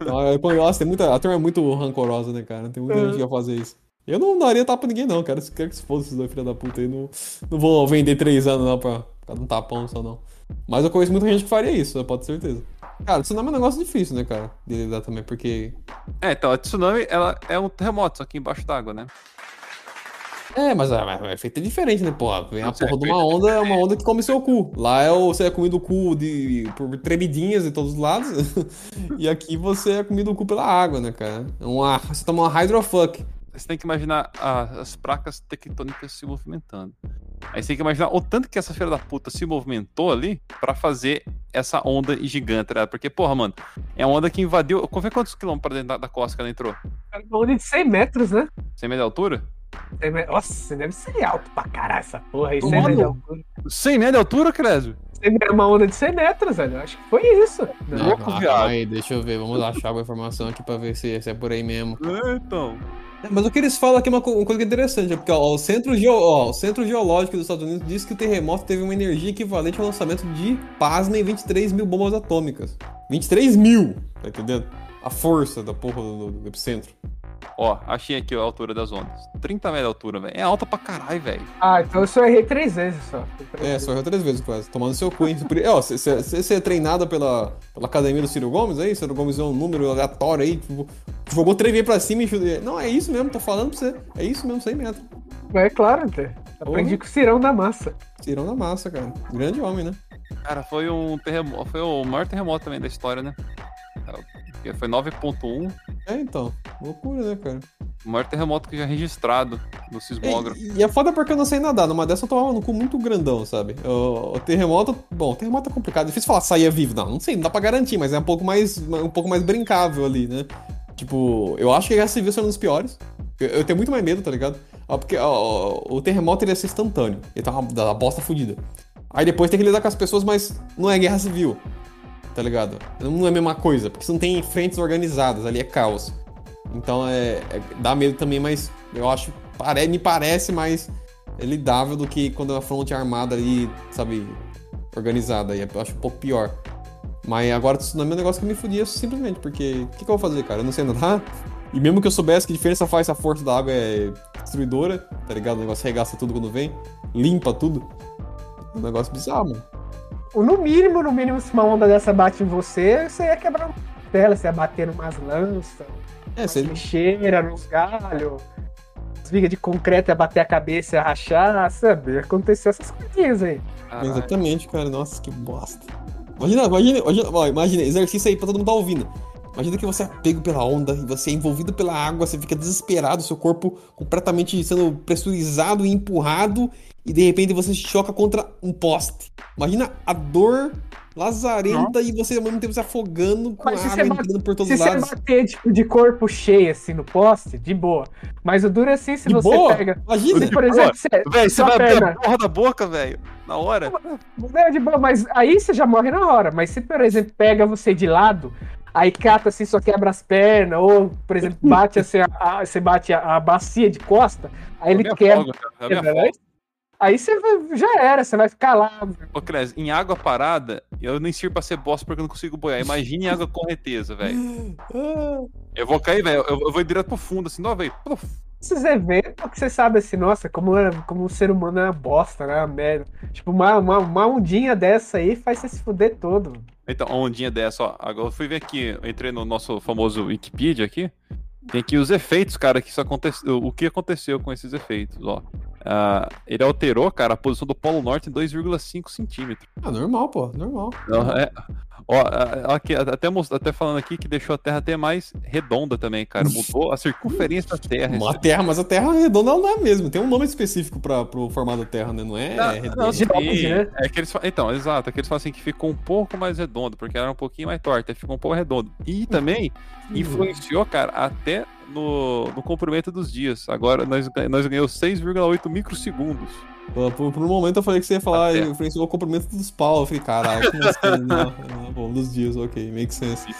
Então, nossa, tem muita, a turma é muito rancorosa, né, cara? Tem muita é. gente que quer fazer isso. Eu não daria tapa pra ninguém, não, cara. Quero que se foda esses dois filhos da puta aí. Não, não vou vender três anos, não, pra, pra um tapão só, não. Mas eu conheço muita gente que faria isso, pode ter certeza. Cara, tsunami é um negócio difícil, né, cara? De lidar também, porque. É, então, a tsunami, ela é um terremoto, só que embaixo d'água, né? É, mas o efeito é diferente, né, porra? Vem a porra de uma onda, é uma onda que come seu cu. Lá é o, você é comido o cu de, por tremidinhas de todos os lados. (laughs) e aqui você é comido o cu pela água, né, cara? É uma, você toma uma hydrofuck. Você tem que imaginar a, as placas tectônicas se movimentando. Aí você tem que imaginar o tanto que essa feira da puta se movimentou ali para fazer essa onda gigante, né? Porque, porra, mano, é uma onda que invadiu. Confia quantos quilômetros pra dentro da, da costa que ela entrou? É uma onda de 100 metros, né? 100 metros de altura? Nossa, deve ser alto pra caralho essa porra aí. 100 metros de altura. 100 metros de altura, Cresio? É uma onda de 100 metros, velho. Acho que foi isso. Não, não, viado. Aí, deixa eu ver. Vamos achar a informação aqui pra ver se, se é por aí mesmo. É, então. É, mas o que eles falam aqui é uma, uma coisa interessante, é porque ó, o, Centro Geo, ó, o Centro Geológico dos Estados Unidos diz que o terremoto teve uma energia equivalente ao lançamento de, pasmem, 23 mil bombas atômicas. 23 mil, tá entendendo? A força da porra do, do epicentro. Ó, achei aqui a altura das ondas. 30 metros de altura, velho. É alta pra caralho, velho. Ah, então eu só errei três vezes só. Três é, só errou três vezes quase. Tomando seu cu, hein? É, ó, você é treinada pela, pela academia do Ciro Gomes aí? Ciro Gomes é um número aleatório aí. Tipo, jogou três vezes pra cima e chutei. Não, é isso mesmo, tô falando pra você. É isso mesmo, 100 metros. É claro, até. Aprendi com o Cirão da Massa. Cirão da Massa, cara. Grande homem, né? Cara, foi um terremoto. Foi o maior terremoto também da história, né? Foi 9.1. É, então. Loucura, né, cara? O maior terremoto que já é registrado no sismógrafo. E, e é foda porque eu não sei nadar. Numa dessa eu tomava no cu muito grandão, sabe? O, o terremoto. Bom, o terremoto é complicado. Difícil falar sair vivo. Não, não sei, não dá pra garantir, mas é um pouco mais, um pouco mais brincável ali, né? Tipo, eu acho que a Guerra Civil sendo um dos piores. Eu, eu, tenho muito mais medo, tá ligado? Porque ó, o terremoto ele ia ser instantâneo. Ele tá uma, uma bosta fodida. Aí depois tem que lidar com as pessoas, mas não é guerra civil tá ligado? Não é a mesma coisa, porque você não tem frentes organizadas, ali é caos. Então é, é dá medo também, mas eu acho, pare, me parece mais lidável do que quando a fronte é armada ali, sabe, organizada. E eu acho um pouco pior. Mas agora tsunami é um negócio que me fudia simplesmente, porque o que, que, eu vou fazer, cara? Eu não sei nadar. E mesmo que eu soubesse que diferença faz se a força da água é destruidora, tá ligado? O negócio regaça tudo quando vem, limpa tudo. É um negócio bizarro, mano no mínimo, no mínimo, se uma onda dessa bate em você, você ia quebrar uma tela, você ia bater numas lanças, é, você... lixeira, nos galhos, as vigas de concreto ia bater a cabeça, ia rachar, sabe? Ia acontecer essas coisinhas aí. Caralho. Exatamente, cara. Nossa, que bosta. Imagina, imagina, imagina, ó, imagina, exercício aí pra todo mundo tá ouvindo. Imagina que você é pego pela onda e você é envolvido pela água, você fica desesperado, seu corpo completamente sendo pressurizado e empurrado, e de repente você se choca contra um poste. Imagina a dor lazarenta e você ao mesmo tempo se afogando com Mas água entrando por todos os lados. Se você bater tipo, de corpo cheio assim no poste, de boa. Mas o duro é assim se de você boa? pega. Imagina, por exemplo, você, véio, você vai abrir a porra da boca, velho. Na hora. É de boa, mas aí você já morre na hora. Mas se, por exemplo, pega você de lado, aí cata assim, só quebra as pernas, ou, por exemplo, bate assim, a, a, você bate a, a, bacia de costa, aí ele quebra. Aí você já era, você vai ficar lá. Ô, Cres, em água parada, eu nem sirvo pra ser bosta porque eu não consigo boiar. Imagine em água correnteza, velho. Eu vou cair, velho. Eu, eu, vou ir direto pro fundo, assim, não, velho. Esses eventos que você sabe assim, nossa, como, é, como o ser humano é uma bosta, né? Uma merda. Tipo, uma, uma, uma ondinha dessa aí faz você se fuder todo. Então, uma ondinha dessa, ó. Agora eu fui ver aqui, eu entrei no nosso famoso Wikipedia aqui. Tem aqui os efeitos, cara, que isso aconteceu. O que aconteceu com esses efeitos, ó. Uh, ele alterou, cara, a posição do Polo Norte em 2,5 centímetros. Ah, normal, pô, normal. Não, é, ó, aqui, até, até falando aqui que deixou a Terra até mais redonda também, cara. Mudou a circunferência da Terra. Uma terra, mas a Terra redonda não é mesmo. Tem um nome específico para pro formato da Terra, né? Não é não, redonda. Não, sim, né? é que eles, então, exato. É que eles falam assim que ficou um pouco mais redondo, porque era um pouquinho mais torta, ficou um pouco redondo. E também influenciou, cara, até no, no comprimento dos dias. Agora nós, nós ganhamos 6,8 microsegundos. Por, por, um momento eu falei que você ia falar influenciou o comprimento dos pau. Eu falei, caralho, como assim? não, não, bom, dos dias, ok, make sense.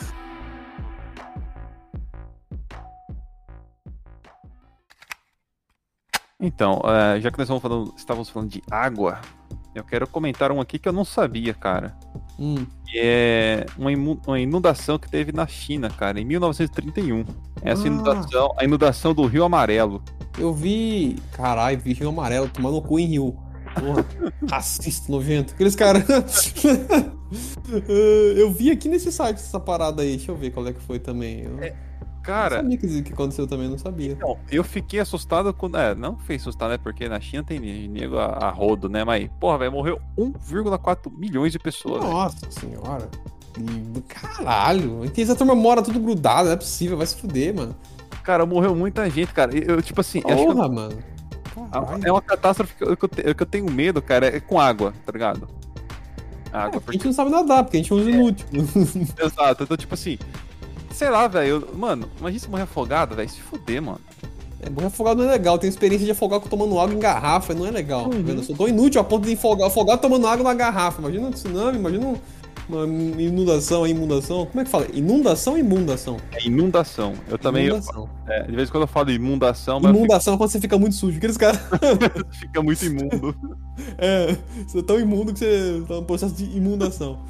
Então, uh, já que nós falando, estávamos falando de água, eu quero comentar um aqui que eu não sabia, cara. Hum. Que é uma, inundação que teve na China, cara, em 1931. Essa ah. inundação, a inundação do Rio Amarelo. Eu vi. Caralho, vi Rio Amarelo tomando cu em Rio. Porra, (laughs) racista, nojento. Aqueles caras. (laughs) eu vi aqui nesse site essa parada aí. Deixa eu ver qual é que foi também. Eu... É Cara. Não sabia que, que aconteceu também, não sabia. Então, eu fiquei assustado quando. É, não fez assustado, né? Porque na China tem nego a, a rodo, né? Mas, porra, velho, morreu 1,4 milhões de pessoas. Nossa véio. senhora. E, caralho. E essa turma mora tudo grudado, não é possível, vai se fuder, mano. Cara, morreu muita gente, cara. Eu, tipo assim. Porra, eu... mano. Caralho. É uma catástrofe que eu, que, eu, eu tenho medo, cara, é com água, tá ligado? Água. É, porque... A gente não sabe nadar, porque a gente é um inútil. É. (laughs) Exato. Então, tipo assim, sei lá, velho. Mano, imagina se morrer afogado, velho. Se fuder, mano. É, morrer afogado não é legal. Tenho experiência de afogar tomando água em garrafa, não é legal. Uhum. Tá eu sou tão inútil a ponto de afogar, afogar tomando água na garrafa. Imagina um tsunami, imagina uma inundação, inundação. Como é que fala? Inundação ou inundação? É inundação. Eu também. Inundação. Eu, é, de vez em quando eu falo inundação, mas. Inundação fico... é quando você fica muito sujo. Aqueles caras. (laughs) fica muito imundo. (laughs) é, você é tão imundo que você tá no processo de inundação.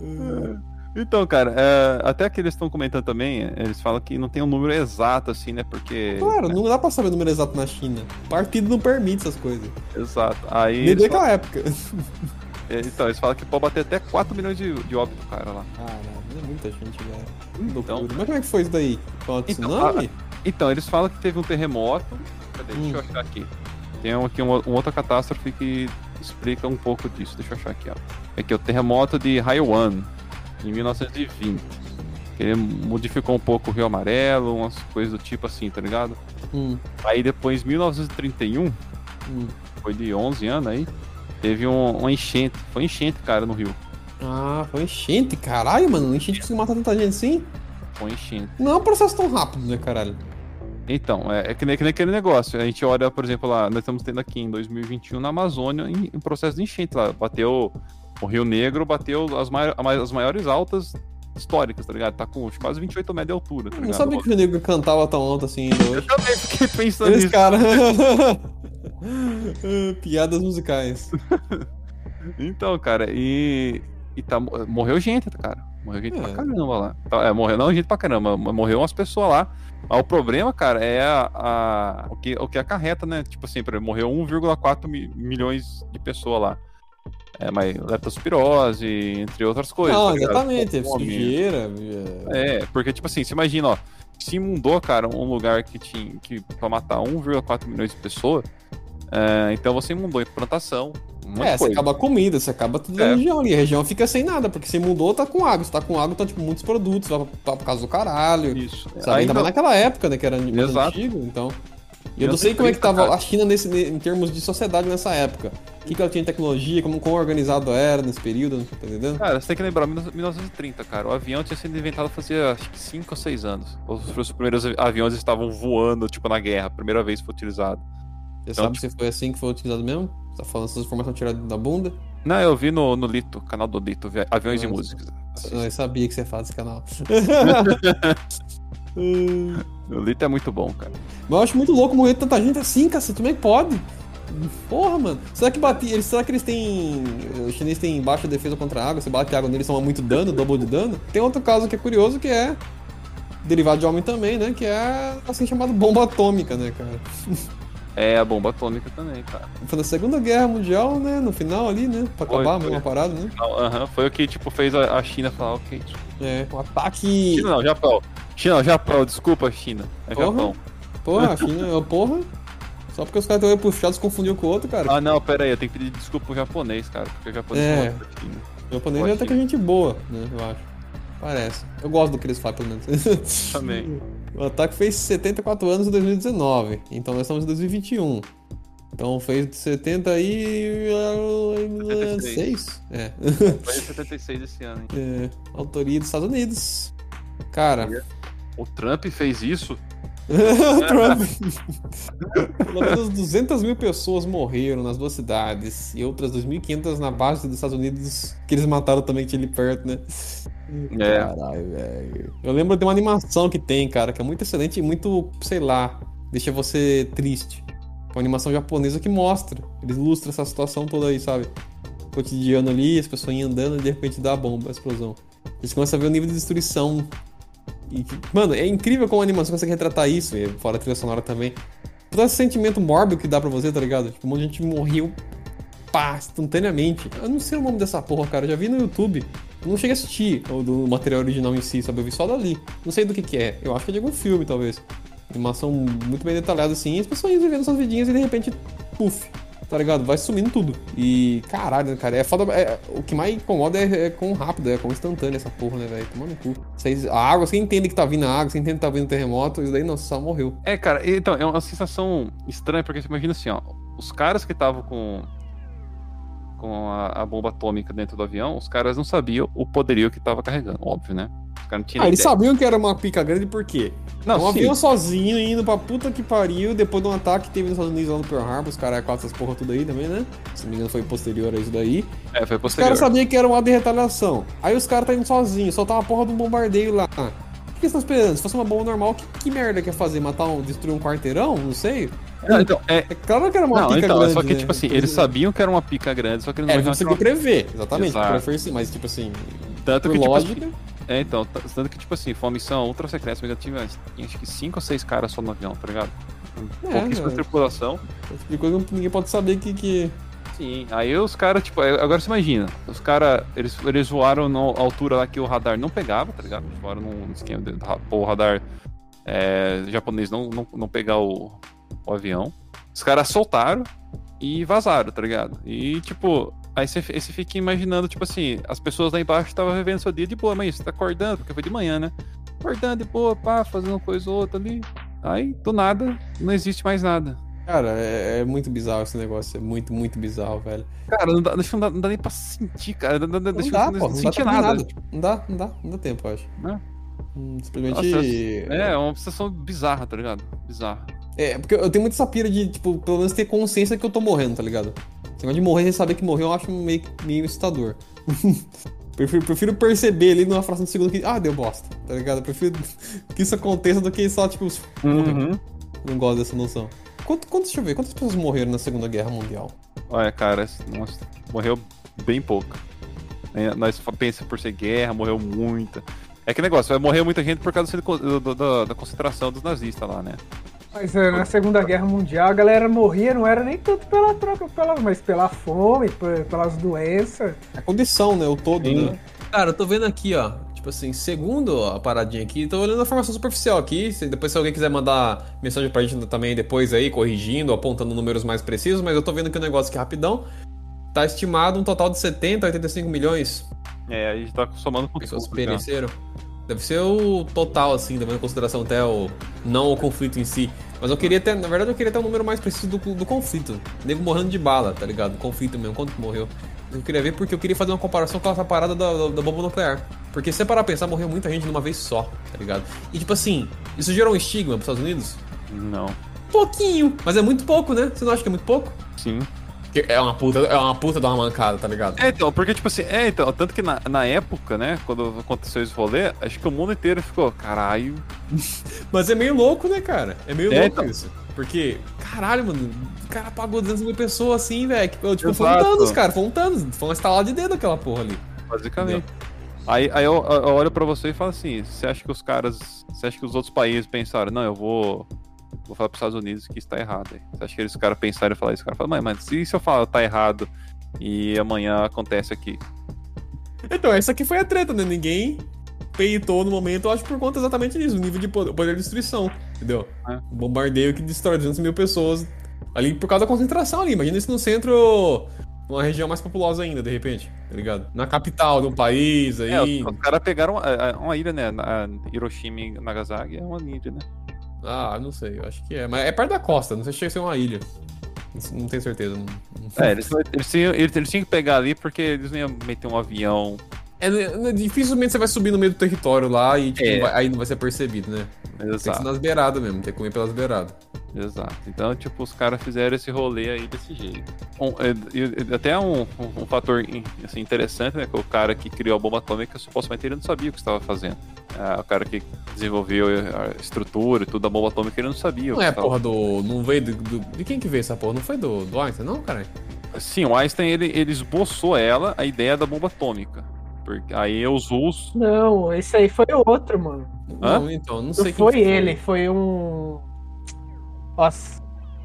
É. Então, cara, é, até que eles estão comentando também, eles falam que não tem um número exato, assim, né? Porque. Claro, não dá pra saber o número exato na China. O partido não permite essas coisas. Exato. Aí. Nem naquela falam... época. (laughs) É, então, eles falam que pode bater até 4 milhões de, de óbito, cara, lá. Caralho, é muita gente, velho. Então, Mas como é que foi isso daí? Foi então, tsunami? A, então, eles falam que teve um terremoto. Cadê? Hum. Deixa eu hum. achar aqui. Tem aqui uma, uma outra catástrofe que explica um pouco disso. Deixa eu achar aqui, ó. É que é o terremoto de Haiwan em 1920. Ele modificou um pouco o Rio Amarelo, umas coisas do tipo assim, tá ligado? Hum. Aí depois, em 1931, hum. foi de 11 anos aí, teve um, uma enchente. Foi enchente, cara, no Rio. Ah, foi enchente? Caralho, mano, enchente conseguiu matar tanta gente assim? Foi enchente. Não é um processo tão rápido, né, caralho? Então, é, é que, nem, que nem aquele negócio. A gente olha, por exemplo, lá, nós estamos tendo aqui em 2021 na Amazônia, em, em processo de enchente lá. Bateu o Rio Negro bateu as, mai as maiores altas históricas, tá ligado? Tá com quase 28 metros de altura, tá ligado? Não sabia que o Rio Negro cantava tão alto assim ainda hoje. Eu também fiquei pensando Eles nisso. cara... (laughs) Piadas musicais. (laughs) então, cara, e... e tá... morreu gente, cara. Morreu gente é. pra caramba lá. Tá, é, morreu não gente pra caramba, morreu umas pessoas lá. Mas o problema, cara, é a, a, o, que, o que acarreta, né? Tipo assim, morreu 1,4 milhões de pessoas lá. É, mas leptospirose, entre outras coisas. Não, tá exatamente, sujeira. É, porque, tipo assim, você imagina, ó, se imundou, cara, um lugar que tinha que pra matar 1,4 milhões de pessoas, é, então você imundou em plantação. É, você acaba a comida, você acaba tudo é. região ali. A região fica sem nada, porque se imundou, tá com água. Se tá com água, tá tipo muitos produtos, pra, por causa do caralho. Isso. Sabe? Ainda naquela época, né, que era Exato. antigo, então. E eu não sei como é que tava a China nesse, em termos de sociedade nessa época. O que, que ela tinha de tecnologia, como, como organizado era nesse período, tá entendendo? Cara, você tem que lembrar, 1930, cara. O avião tinha sido inventado fazia acho que 5 ou 6 anos. Os, os primeiros aviões estavam voando, tipo, na guerra. Primeira vez que foi utilizado. Você então, sabe tipo... se foi assim que foi utilizado mesmo? Você tá falando essas informações tiradas da bunda? Não, eu vi no, no Lito, canal do Lito, Aviões e Músicas. Eu sabia que você faz esse canal. (laughs) (laughs) o Lito é muito bom, cara. Mas eu acho muito louco morrer tanta gente assim, cacete. Como é que pode? Porra, mano. Será que bate, eles, será que eles têm. Os chineses têm baixa defesa contra a água? Se bate água neles, toma muito dano, double de dano? Tem outro caso que é curioso que é. Derivado de homem também, né? Que é assim chamado bomba atômica, né, cara? (laughs) É, a bomba atômica também, cara. Foi na Segunda Guerra Mundial, né? No final ali, né? Pra acabar a mesma parada, né? Aham, uhum, foi o que, tipo, fez a, China falar, ok. É, um ataque. China não, Japão. China não, Japão, desculpa, China. É porra. Japão. Porra, China, é porra. Só porque os caras estão puxados confundiu com o outro, cara. Ah, não, pera aí, eu tenho que pedir desculpa pro japonês, cara. Porque o japonês é. China. O japonês é até que gente boa, né? Eu acho. Parece. Eu gosto do que eles fazem, pelo menos. Também. (laughs) O ataque fez 74 anos em 2019, então nós estamos em 2021. Então fez 70 e. 76? É. Foi 76 esse ano, hein? É. Autoria dos Estados Unidos. Cara. O Trump fez isso? (laughs) o Trump. Pelo menos 200 mil pessoas morreram nas duas cidades e outras 2.500 na base dos Estados Unidos, que eles mataram também que ali perto, né? É. Caralho, velho. Eu lembro de uma animação que tem, cara, que é muito excelente e muito, sei lá, deixa você triste. Uma animação japonesa que mostra, ele ilustra essa situação toda aí, sabe? Cotidiano ali, as pessoas andando e de repente dá a bomba, a explosão. Eles começam a ver o nível de destruição. E, mano, é incrível como a animação consegue retratar isso, e fora a trilha sonora também. Todo esse sentimento mórbido que dá pra você, tá ligado? Tipo, um monte de gente morreu pá, instantaneamente. Eu não sei o nome dessa porra, cara. Eu já vi no YouTube. Eu não cheguei a assistir o do material original em si, sabe? Eu vi só dali. Não sei do que que é. Eu acho que é de algum filme, talvez. Animação muito bem detalhada assim. E as pessoas vivendo suas vidinhas e de repente, puf, tá ligado? Vai sumindo tudo. E caralho, cara, é foda. É, o que mais incomoda é, é com rápido, é com instantâneo essa porra, né, velho? Tomando cu. Vocês, a água, você entende que tá vindo a água, você entende que tá vindo terremoto, e daí, não, só morreu. É, cara, então, é uma sensação estranha, porque você imagina assim, ó. Os caras que estavam com com a, a, bomba atômica dentro do avião, os caras não sabiam o poderio que estava carregando, óbvio, né? Os caras não tinham ah, eles sabiam que era uma pica grande por quê? Não, um sim. avião sozinho indo pra puta que pariu, depois de um ataque que teve nos Estados Unidos lá no Pearl Harbor, os caras quatro essas porra tudo aí também, né? Se não me engano foi posterior a isso daí. É, foi posterior. Os caras sabiam que era uma de retaliação. Aí os caras tá indo sozinhos, soltar uma porra de um bombardeio lá. O que eles estão esperando? Se fosse uma bomba normal, que, que merda quer fazer? Matar um, destruir um quarteirão? Não sei. Não, então, é... é claro que era uma não, pica então, grande. Só que, né? tipo assim, eles sabiam que era uma pica grande, só que eles não é, não conseguiam prever, exatamente. Prefer, sim, mas, tipo assim. Tanto que, tipo lógica... tipo É, então, tanto que, tipo assim, foi uma missão ultra secreta, mas eu tive acho que 5 ou 6 caras só no avião, tá ligado? É, Pouquíssima é. tripulação. De coisa que ninguém pode saber que. que... Sim, aí os caras, tipo, agora você imagina, os caras, eles, eles voaram na altura lá que o radar não pegava, tá ligado? Eles voaram num esquema de o radar é, japonês não, não, não pegar o, o avião. Os caras soltaram e vazaram, tá ligado? E, tipo, aí você, fica imaginando, tipo assim, as pessoas lá embaixo estavam vivendo seu dia de boa, mas você tá acordando, porque foi de manhã, né? Acordando de boa, pá, fazendo uma coisa ou outra ali. Aí, do nada, não existe mais nada. Cara, é, é, muito bizarro esse negócio. É muito, muito bizarro, velho. Cara, não dá, não dá, não dá nem pra sentir, cara. Não, não, não dá, pô, não sentir dá nada. nada. Não dá, não dá, não dá tempo, eu acho. É. Hum, simplesmente. Nossa, é, é uma sensação bizarra, tá ligado? Bizarra. É, porque eu tenho muito essa pira de, tipo, pelo menos ter consciência que eu tô morrendo, tá ligado? Esse negócio de morrer sem saber que morreu eu acho meio, meio excitador. (laughs) prefiro, prefiro, perceber ali numa fração de segundo que, ah, deu bosta, tá ligado? Eu prefiro (laughs) que isso aconteça do que só, tipo, uhum. não gosto dessa noção. Quanto, quanto, deixa eu ver, quantas pessoas morreram na Segunda Guerra Mundial? Olha, cara, nossa, morreu bem pouco. É, nós pensamos por ser guerra, morreu muita. É que negócio, vai morrer muita gente por causa da concentração dos nazistas lá, né? Mas é, na Segunda Guerra Mundial a galera morria, não era nem tanto pela troca, pela, mas pela fome, pelas doenças. A condição, né? O todo, Sim. né? Cara, eu tô vendo aqui, ó. Tipo assim, segundo a paradinha aqui, tô olhando a informação superficial aqui. Se, depois, se alguém quiser mandar mensagem pra gente também depois aí, corrigindo, apontando números mais precisos, mas eu tô vendo aqui um negócio aqui rapidão. Tá estimado um total de 70 a 85 milhões. É, a gente tá somando com Pessoas pereceram. Deve ser o total, assim, levando em consideração até o. não o conflito em si. Mas eu queria ter, na verdade, eu queria ter um número mais preciso do, do conflito. Nego morrendo de bala, tá ligado? conflito mesmo, quanto morreu. Eu queria ver porque eu queria fazer uma comparação com essa parada da, da, da bomba nuclear. Porque se você parar a pensar, morreu muita gente de uma vez só, tá ligado? E tipo assim, isso gerou um estigma pros Estados Unidos? Não. Pouquinho, mas é muito pouco, né? Você não acha que é muito pouco? Sim. É uma puta, é uma puta de uma mancada, tá ligado? É, então, porque, tipo assim, é, então, tanto que na, na época, né, quando aconteceu esse rolê, acho que o mundo inteiro ficou, caralho. (laughs) Mas é meio louco, né, cara? É meio é, louco então. isso. Porque, caralho, mano, o cara pagou 200 mil pessoas assim, velho. Tipo, Exato. foi um Thanos, cara, foi um Thanos. Foi uma estalada de dedo aquela porra ali. Basicamente. Aí, aí eu, eu, olho pra você e falo assim: você acha que os caras. Você acha que os outros países pensaram, não, eu vou. Vou falar pros Estados Unidos que está errado. Você acha que eles caras pensaram em falar isso? O cara fala, mas, mas e se eu falar tá errado e amanhã acontece aqui? Então, essa aqui foi a treta, né? Ninguém peitou no momento, eu acho por conta exatamente disso, o nível de poder, poder de destruição, entendeu? É. Bombardeio que destrói 200 mil pessoas ali por causa da concentração ali. Imagina isso no centro uma região mais populosa ainda, de repente, tá ligado? Na capital de um país aí. É, os, os caras pegaram uma, é, uma, ilha, né? Hiroshima e Nagasaki é uma ilha, né? Ah, não sei, eu acho que é. Mas é perto da costa, não sei se chega a ser uma ilha. Não tenho certeza. Não, não... É, eles, eles, tinham, eles, eles, tinham que pegar ali porque eles não iam meter um avião. É, né, né, dificilmente você vai subir no meio do território lá e tipo, é. vai, aí não vai ser percebido, né? Exato. Tem que ser nas beiradas mesmo, tem que comer pelas beiradas. Exato. Então, tipo, os caras fizeram esse rolê aí desse jeito. Um, é, até um, um, um, fator assim, interessante, né? Que o cara que criou a bomba atômica, supostamente ele não sabia o que estava fazendo. É, o cara que desenvolveu a estrutura e tudo da bomba atômica, ele não sabia. Não é a porra do. Não veio do, do, De quem que veio essa porra? Não foi do, do Einstein, não, cara? Sim, o Einstein ele, ele esboçou ela, a ideia da bomba atômica. Porque aí os russos. Não, esse aí foi outro, mano. Hã? Não, então, não sei não foi, foi ele, foi um. Nossa.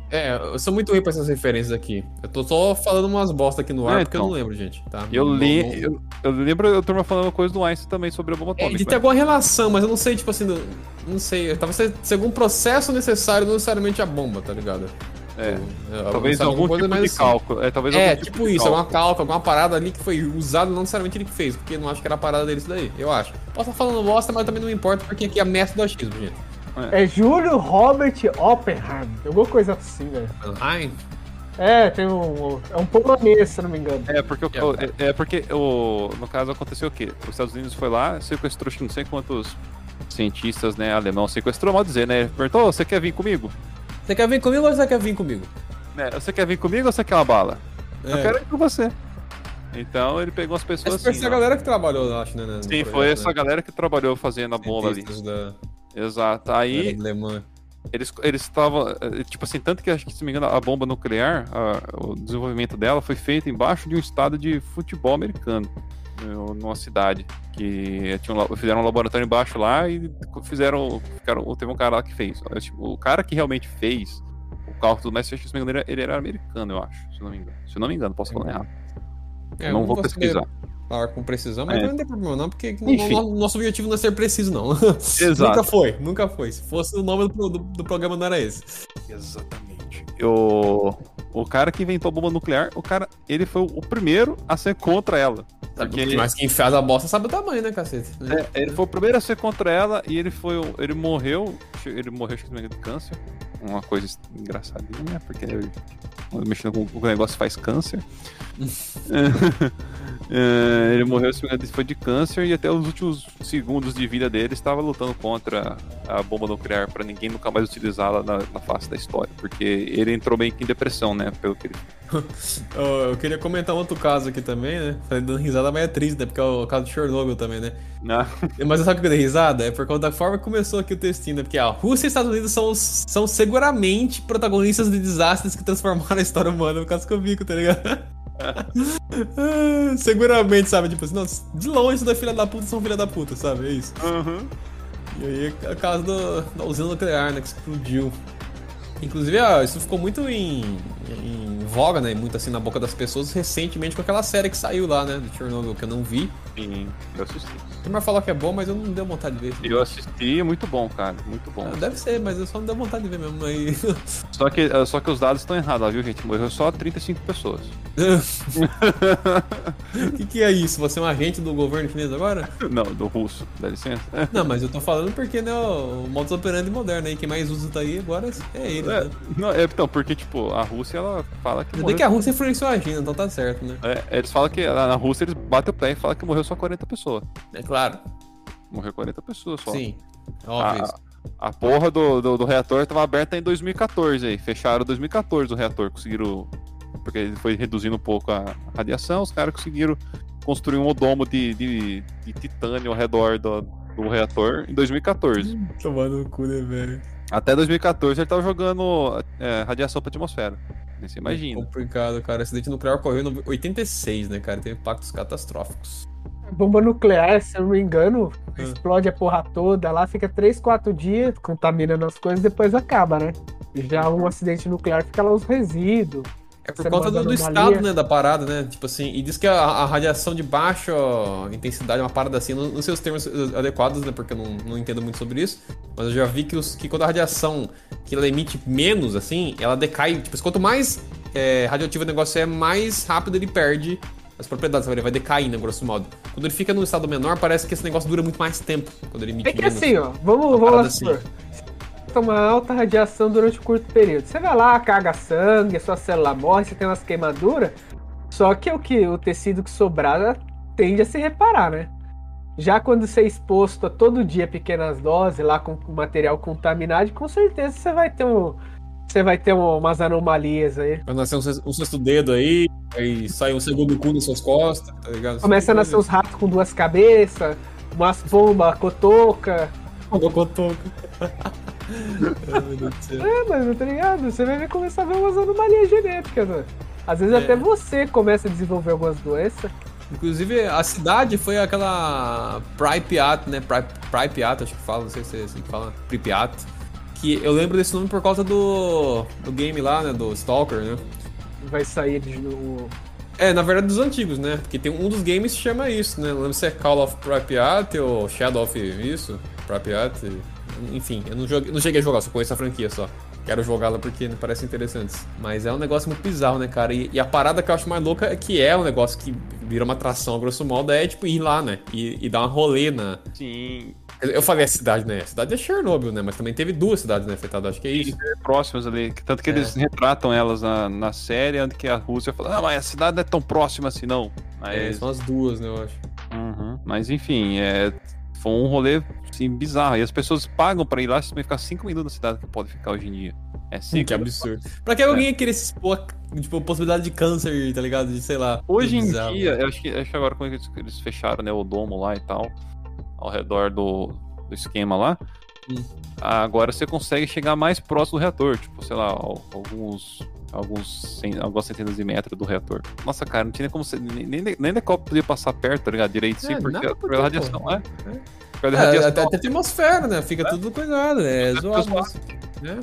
É, eu sou muito ruim pra essas referências aqui. Eu tô só falando umas bosta aqui no ar, é, porque então, eu não lembro, gente. Tá? Eu, não, li, não... Eu, eu, lembro a turma falando coisa do Einstein também sobre a bomba atômica. É, de ter alguma relação, mas eu não sei, tipo assim, não, não sei. Talvez seja algum processo necessário, não necessariamente a bomba, tá ligado? É, tipo, é talvez algum tipo de assim. cálculo. É, talvez é tipo, tipo isso, alguma cálculo, alguma parada ali que foi usada, não necessariamente ele que fez, porque eu não acho que era a parada dele isso daí, eu acho. Posso estar falando bosta, mas também não importa, porque aqui é mestre do achismo, gente. É, é Júlio Robert Oppenheim. Alguma coisa assim, velho. Oppenheim? É, tem um. É um polonês, se não me engano. É, porque, o, é, é, porque o, no caso aconteceu o quê? Os Estados Unidos foi lá, sequestrou não sei quantos cientistas, né, alemão, sequestrou, mal dizer, né? Perguntou, você quer vir comigo? Você quer vir comigo ou você quer vir comigo? É, você quer vir comigo ou você quer uma bala? É. Eu quero ir com você. Então ele pegou as pessoas essa assim. Essa galera que trabalhou, eu acho, né? Sim, projeto, foi essa né? galera que trabalhou fazendo a bomba ali. Da... Exato. Aí. Eles estavam. Eh, tipo assim, tanto que acho que, se me engano, a bomba nuclear, a, o desenvolvimento dela foi feito embaixo de um estado de futebol americano. Numa cidade. Que tinha um, fizeram um laboratório embaixo lá e fizeram. Ficaram, teve um cara lá que fez. Tipo, o cara que realmente fez o cálculo do Messi, se me engano, ele era americano, eu acho. Se não me engano. Se eu não me engano, posso falar errado. É, não vou pesquisar. Falar com precisão, mas é. não tem problema, não, porque o nosso objetivo não é ser preciso, não. (laughs) Exato. nunca foi, nunca foi. Se fosse o nome do, do, do programa, não era esse. Exatamente. O, o cara que inventou a bomba nuclear, o cara, ele foi o primeiro a ser contra ela. Porque... Mas quem faz a bosta sabe o tamanho, né, cacete? É, ele foi o primeiro a ser contra ela e ele foi. Ele morreu. Ele morreu, acho que de câncer. Uma coisa engraçadinha, né? Porque mexendo com o negócio faz câncer. (laughs) (laughs) É, ele morreu, foi de câncer e até os últimos segundos de vida dele estava lutando contra a bomba nuclear para ninguém nunca mais utilizá-la na, na, face da história, porque ele entrou meio que em depressão, né, pelo que. (laughs) Eu queria comentar um outro caso aqui também, né? Falei dando risada, mas é triste, né? Porque é o caso de Chernobyl também, né? Não. (laughs) Mas sabe o que eu dei risada? É por conta da forma que começou aqui o textinho, né? Porque a Rússia e Estados Unidos são, são seguramente protagonistas de desastres que transformaram a história humana no caso que eu vi, tá ligado? (laughs) Seguramente, sabe? Tipo assim, não, de longe da filha da puta são filha da puta, sabe? É isso. Uhum. E aí é a casa do, da usina nuclear, né? Que explodiu. Inclusive, ó, isso ficou muito em, em voga, né? Muito assim na boca das pessoas recentemente com aquela série que saiu lá, né? Do Chernobyl, que eu não vi. Sim, eu assisti. Tem mais falar que é bom, mas eu não deu vontade de ver. Eu assisti, muito bom, cara, muito bom. Ah, deve ser, mas eu só não deu vontade de ver mesmo. Aí... (laughs) Só, que, eh, só que os dados estão errados, viu, gente? Morreu só 35 pessoas. O (laughs) que, que é isso? Você é um agente do governo chinês agora? (laughs) Não, do russo, dá licença. Não, mas eu tô falando porque, né, o modus operandi moderno aí, quem mais usa tá aí agora é ele. É, né? não, é, então, porque, tipo, a Rússia, ela fala que. Morreu... que a Rússia influenciou a China, então tá certo, né? É, eles falam que na Rússia eles batem o pé e falam que morreu só 40 pessoas. É claro. Morreu 40 pessoas só. Sim, óbvio. A, a porra do, do, do, reator tava aberta em 2014 aí. Fecharam em 2014 o reator. Conseguiram porque ele foi reduzindo um pouco a radiação, os caras conseguiram construir um domo de, de, de titânio ao redor do, do reator em 2014. Tomando o cu, né, velho? Até 2014 ele tava jogando é, radiação pra atmosfera. Você imagina. É complicado, cara. Acidente nuclear ocorreu em 86, né, cara? Teve impactos catastróficos. Bomba nuclear, se eu não me engano, ah. explode a porra toda lá, fica 3, 4 dias contaminando as coisas depois acaba, né? Já um acidente nuclear fica lá os resíduos. É por conta do, do, estado, né, da parada, né? Tipo assim, e diz que a, a radiação de baixa intensidade é uma parada assim, não, não sei os termos adequados, né? Porque eu não, não entendo muito sobre isso. Mas eu já vi que, os, que quando a radiação que ela emite menos, assim, ela decai. Tipo, quanto mais é, radioativo o negócio é, mais rápido ele perde as propriedades, ele vai decaindo, grosso modo. Quando ele fica num estado menor, parece que esse negócio dura muito mais tempo. Quando ele emite É que menos. assim, ó, vamos, vamos lá assim uma alta radiação durante um curto período. Você vai lá, caga sangue, a sua célula morre, você tem umas queimaduras. Só que o que o tecido que sobrar tende a se reparar, né? Já quando você é exposto a todo dia pequenas doses lá com material contaminado, com certeza você vai ter um, você vai ter umas anomalias aí. Vai nascer um, um sexto dedo aí, aí sai um segundo cu nas suas costas, tá ligado? Começa a nascer uns ratos com duas cabeças, umas pombas, cotoca. Pomba cotoca. É, mas tá ligado? Você vai começar a ver umas anomalias genéticas, né? Às vezes é. até você começa a desenvolver algumas doenças. Inclusive, a cidade foi aquela Pripyat, né? Pripyat, acho que fala, não sei se é assim que fala. Pripyat. Que eu lembro desse nome por causa do, do game lá, né? Do Stalker, né? Vai sair de novo. É, na verdade dos antigos, né? Porque tem um dos games que chama isso, né? Não lembro se é Call of Pripyat ou Shadow of isso, Pripyat. Enfim, eu não, joguei, não cheguei a jogar, só conheço a franquia só. Quero jogá-la porque me parece interessante. Mas é um negócio muito bizarro, né, cara? E, e, a parada que eu acho mais louca é que é um negócio que vira uma atração, grosso modo, é tipo ir lá, né? E, e dar uma rolê na. Sim. Eu falei a cidade, né? A cidade é Chernobyl, né? Mas também teve duas cidades né, afetadas, acho que é isso. Próximas ali. Tanto que é. eles retratam elas na, na série, onde que a Rússia fala, ah, mas a cidade não é tão próxima assim, não. Mas... É, são as duas, né, eu acho. Uhum. Mas enfim, é, foi um rolê assim, bizarro. E as pessoas pagam pra ir lá e ficar 5 minutos na cidade que pode ficar hoje em dia. É sim. Que absurdo. Pra que alguém ia querer se expor tipo, possibilidade de câncer, tá ligado? De, sei lá. Hoje em bizarro. dia, eu acho que, acho que agora quando eles fecharam né, o domo lá e tal, ao redor do, do esquema lá, hum. agora você consegue chegar mais próximo do reator. Tipo, sei lá, alguns alguns, algumas centenas de metros do reator. Nossa, cara, não tinha nem como você. Nem, nem, nem decópio podia passar perto, tá ligado? Direito, sim, é, porque pela radiação, é. é. radiação, até, até atmosfera, né? Fica é. tudo coisado, né? É zoado. É.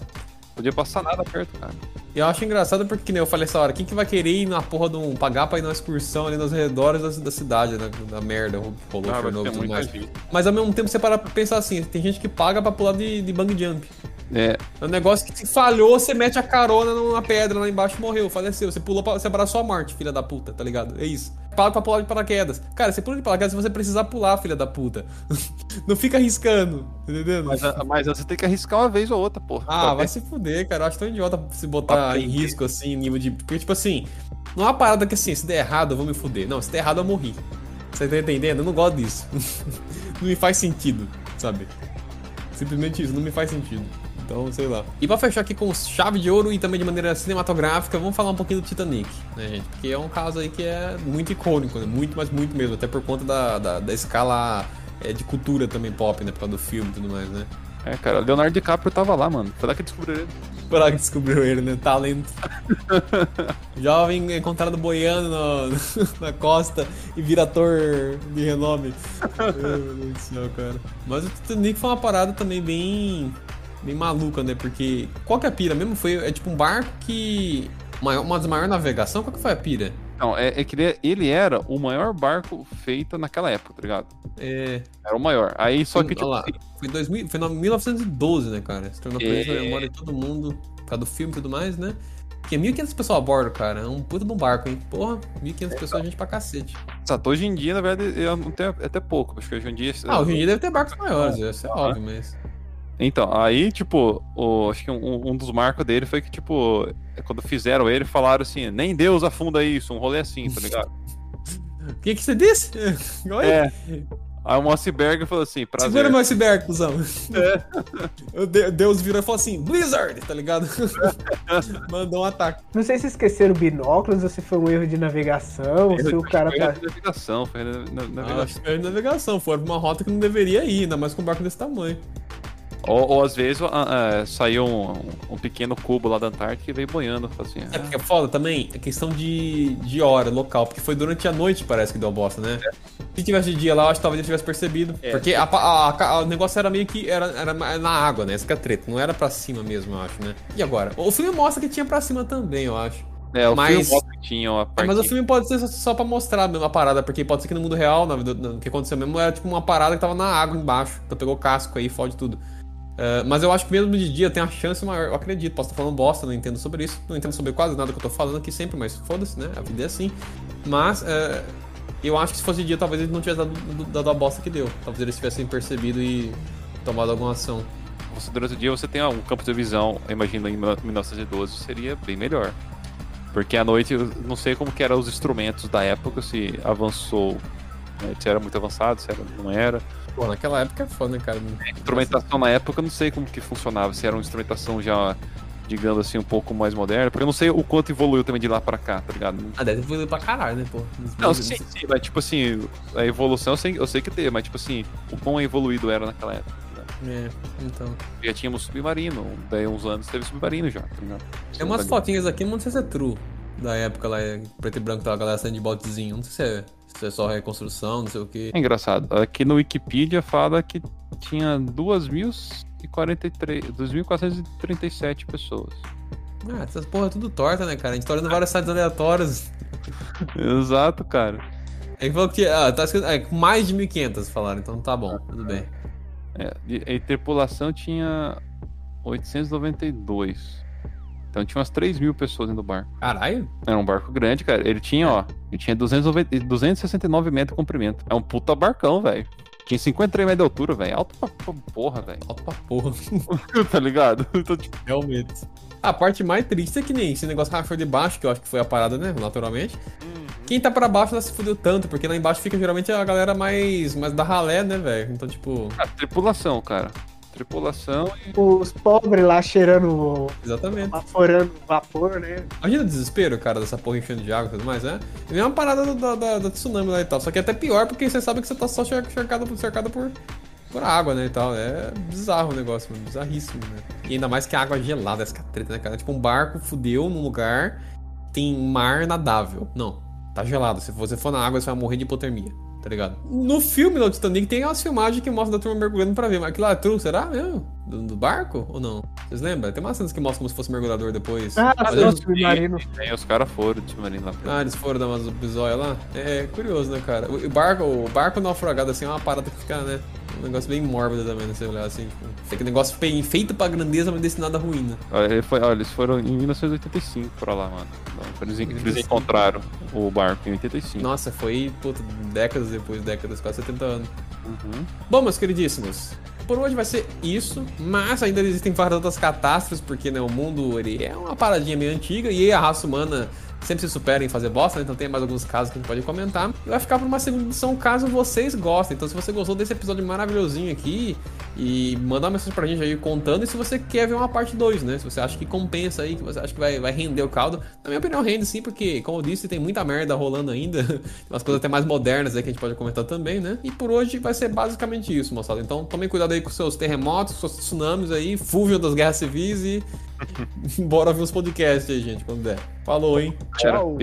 Podia passar nada perto, cara. Eu acho engraçado porque, né, eu falei essa hora, quem que vai querer ir na porra de um. pagar pra ir numa excursão ali nos redores da, da cidade, né? Da merda, rolou ah, Chernobyl e tudo mais. Mas ao mesmo tempo você para pra pensar assim, tem gente que paga pra pular de, de bang jump. É. É um negócio que se falhou, você mete a carona numa pedra lá embaixo e morreu, faleceu. Você pulou pra separar sua morte, filha da puta, tá ligado? É isso. Paga pra pular de paraquedas. Cara, você pula de paraquedas se você precisar pular, filha da puta. (laughs) Não fica arriscando, entendeu? Mas, mas você tem que arriscar uma vez ou outra, porra. Ah, vai se fuder, cara. Eu acho tão idiota se botar em risco, assim, nível de. Porque, tipo assim, não é uma parada que assim, se der errado, eu vou me fuder. Não, se der errado, eu morri. Você tá entendendo? Eu não gosto disso. (laughs) não me faz sentido, sabe? Simplesmente isso, não me faz sentido. Então, sei lá. E pra fechar aqui com chave de ouro e também de maneira cinematográfica, vamos falar um pouquinho do Titanic, né, gente? Porque é um caso aí que é muito icônico, né? Muito, mas muito mesmo. Até por conta da, da, da escala é, de cultura também pop, né? Por causa do filme e tudo mais, né? É, cara, Leonardo DiCaprio tava lá, mano. Lá que descobriu ele. Lá que descobriu ele, né? Talento. (laughs) Jovem encontrado boiando no, (laughs) na costa e vira ator de renome. (laughs) Meu Deus do céu, cara. Mas o Titanic foi uma parada também bem bem maluca, né? Porque qual que é a pira mesmo? Foi, é tipo um barco que... Uma das maiores navegação? Qual que foi a pira? Não, é, é que ele, ele, era o maior barco feito naquela época, tá ligado? É. Era o maior. Aí só que. Tipo, lá, assim, foi, 2000, foi em 1912, né, cara? Se tornou é... na memória de todo mundo, por causa do filme e tudo mais, né? Porque 1.500 pessoas a bordo, cara. É um puta de um barco, hein? Porra, 1.500 é, pessoas, gente pra cacete. Exato, hoje em dia, na verdade, eu não tenho até pouco. Acho que hoje em dia. Ah, hoje em dia deve ter barcos maiores, isso é óbvio, mas. Então, aí, tipo, o, acho que um, um, dos marcos dele foi que, tipo, quando fizeram ele, falaram assim, nem Deus afunda isso, um rolê assim, tá ligado? (laughs) O que, que você disse? (laughs) Oi? É. Aí um iceberg falou assim, prazer. Segura meu iceberg, cuzão. É. (laughs) Deus virou e falou assim, Blizzard, tá ligado? Mandou um ataque. Não sei se esqueceram binóculos ou se foi um erro de navegação, erro, se o cara... Foi tá... de navegação, foi na, na, navegação. Ah, foi de navegação, foi uma rota que não deveria ir, ainda mais com um barco desse tamanho. Ou, ou às vezes uh, uh, saiu um, um, pequeno cubo lá da Antártica e veio boiando. Assim, é porque é foda também, é questão de, de hora local, porque foi durante a noite, parece que deu bosta, né? É. Se tivesse de dia lá, eu acho que talvez ele tivesse percebido. É. Porque a, a, a, o negócio era meio que era, era na água, né? Essa que é a treta, não era pra cima mesmo, eu acho, né? E agora? O filme mostra que tinha pra cima também, eu acho. É, o mas... filme tinha uma parte... É, mas o filme pode ser só pra mostrar mesmo a parada, porque pode ser que no mundo real, o que aconteceu mesmo, era tipo uma parada que tava na água embaixo. Então pegou casco aí, fode tudo. Uh, mas eu acho que mesmo de dia tem a chance maior, eu acredito. Posso estar falando bosta, não entendo sobre isso. Não entendo sobre quase nada que eu tô falando aqui sempre, mas foda-se, né? A vida é assim. Mas uh, eu acho que se fosse dia, talvez ele não tivesse dado, dado a bosta que deu. Talvez eles tivessem percebido e tomado alguma ação. Você, durante o dia você tem um campo de visão, imagino em 1912, seria bem melhor. Porque à noite, eu não sei como que eram os instrumentos da época, se avançou, né, se era muito avançado, se era, não era. Pô, naquela época é foda, né, cara? É, instrumentação na época, eu não sei como que funcionava, se era uma instrumentação já, digamos assim, um pouco mais moderna, porque eu não sei o quanto evoluiu também de lá pra cá, tá ligado? Ah, deve evoluir pra caralho, né, pô? Não, sim, sim, mas tipo assim, a evolução eu sei, eu sei que teve, mas tipo assim, o quão evoluído era naquela época. Tá é, então. Já tínhamos submarino, daí uns anos teve submarino já, tá ligado? Tem umas fotinhas aqui, não sei se é true, da época lá, preto e branco, tava a galera saindo de botezinho, não sei se é se é só reconstrução, não sei o que. É engraçado. Aqui no Wikipedia fala que tinha 2.437 pessoas. Ah, essas porra é tudo torta, né, cara? A gente tá olhando vários sites aleatórios. Exato, cara. Ele falou que ah, tá escrito, é, mais de 1.500 falaram, então tá bom, tudo bem. É, e, e tripulação tinha 892. Então tinha umas 3 mil pessoas dentro do barco. Caralho? Era um barco grande, cara. Ele tinha, ó, ele tinha 290, 269 metros de comprimento. É um puta barcão, velho. Tinha 53 metros de altura, velho. Alto pra porra, velho. Alto pra porra. (laughs) tá ligado? (laughs) Então, tipo... Realmente. A parte mais triste é que nem esse negócio rachou de baixo, que eu acho que foi a parada, né? Naturalmente. Uhum. Quem tá pra baixo não se fudeu tanto, porque lá embaixo fica geralmente a galera mais, mais da ralé, né, velho? Então, tipo. A tripulação, cara tripulação. E... Os pobres lá cheirando. Exatamente. Evaporando vapor, né? Imagina o desespero, cara, dessa porra enchendo de água e tudo mais, né? É uma parada da, da, da, tsunami lá e tal. Só que é até pior porque você sabe que você tá só cercado, cercado por, por água, né? E tal. É bizarro o negócio, mano. Bizarríssimo, né? E ainda mais que a água é gelada, essa treta, né, cara? Tipo, um barco fudeu num lugar, tem mar nadável. Não. Tá gelado. Se você for na água, você vai morrer de hipotermia tá ligado? No filme do Titanic tem umas filmagens que mostram da turma mergulhando pra ver, mas aquilo lá é true, será mesmo? Do, do, barco ou não? Vocês lembram? Tem umas cenas que mostram como se fosse mergulhador depois. Ah, mas submarino. Tem, os caras foram de submarino lá. Ah, eles foram dar umas bisóias lá? É, é, curioso, né, cara? O, o, barco, o barco naufragado assim é uma parada que fica, né? Um negócio bem mórbido também, né? Você olhar assim, tipo. Aquele negócio feito pra grandeza, mas destinado à ruína. Olha, foi, olha, eles foram em 1985 pra lá, mano. Eles, eles encontraram o barco em 85. Nossa, foi, puta, décadas depois, décadas, quase 70 anos. Uhum. Bom, meus queridíssimos, por hoje vai ser isso, mas ainda existem várias outras catástrofes, porque né, o mundo ele é uma paradinha meio antiga e a raça humana sempre se supera em fazer bosta, né? então tem mais alguns casos que a gente pode comentar. E vai ficar para uma segunda edição caso vocês gostem. Então, se você gostou desse episódio maravilhosinho aqui, e mandar uma mensagem pra gente aí contando. E se você quer ver uma parte 2, né? Se você acha que compensa aí, que você acha que vai, vai render o caldo. Na minha opinião, rende sim, porque, como eu disse, tem muita merda rolando ainda. (laughs) umas coisas até mais modernas aí que a gente pode comentar também, né? E por hoje vai ser basicamente isso, moçada. Então, tomem cuidado aí com seus terremotos, seus tsunamis aí, fúvio das guerras civis e. Bora ver os podcasts aí, gente, quando der. Falou, hein? Tchau.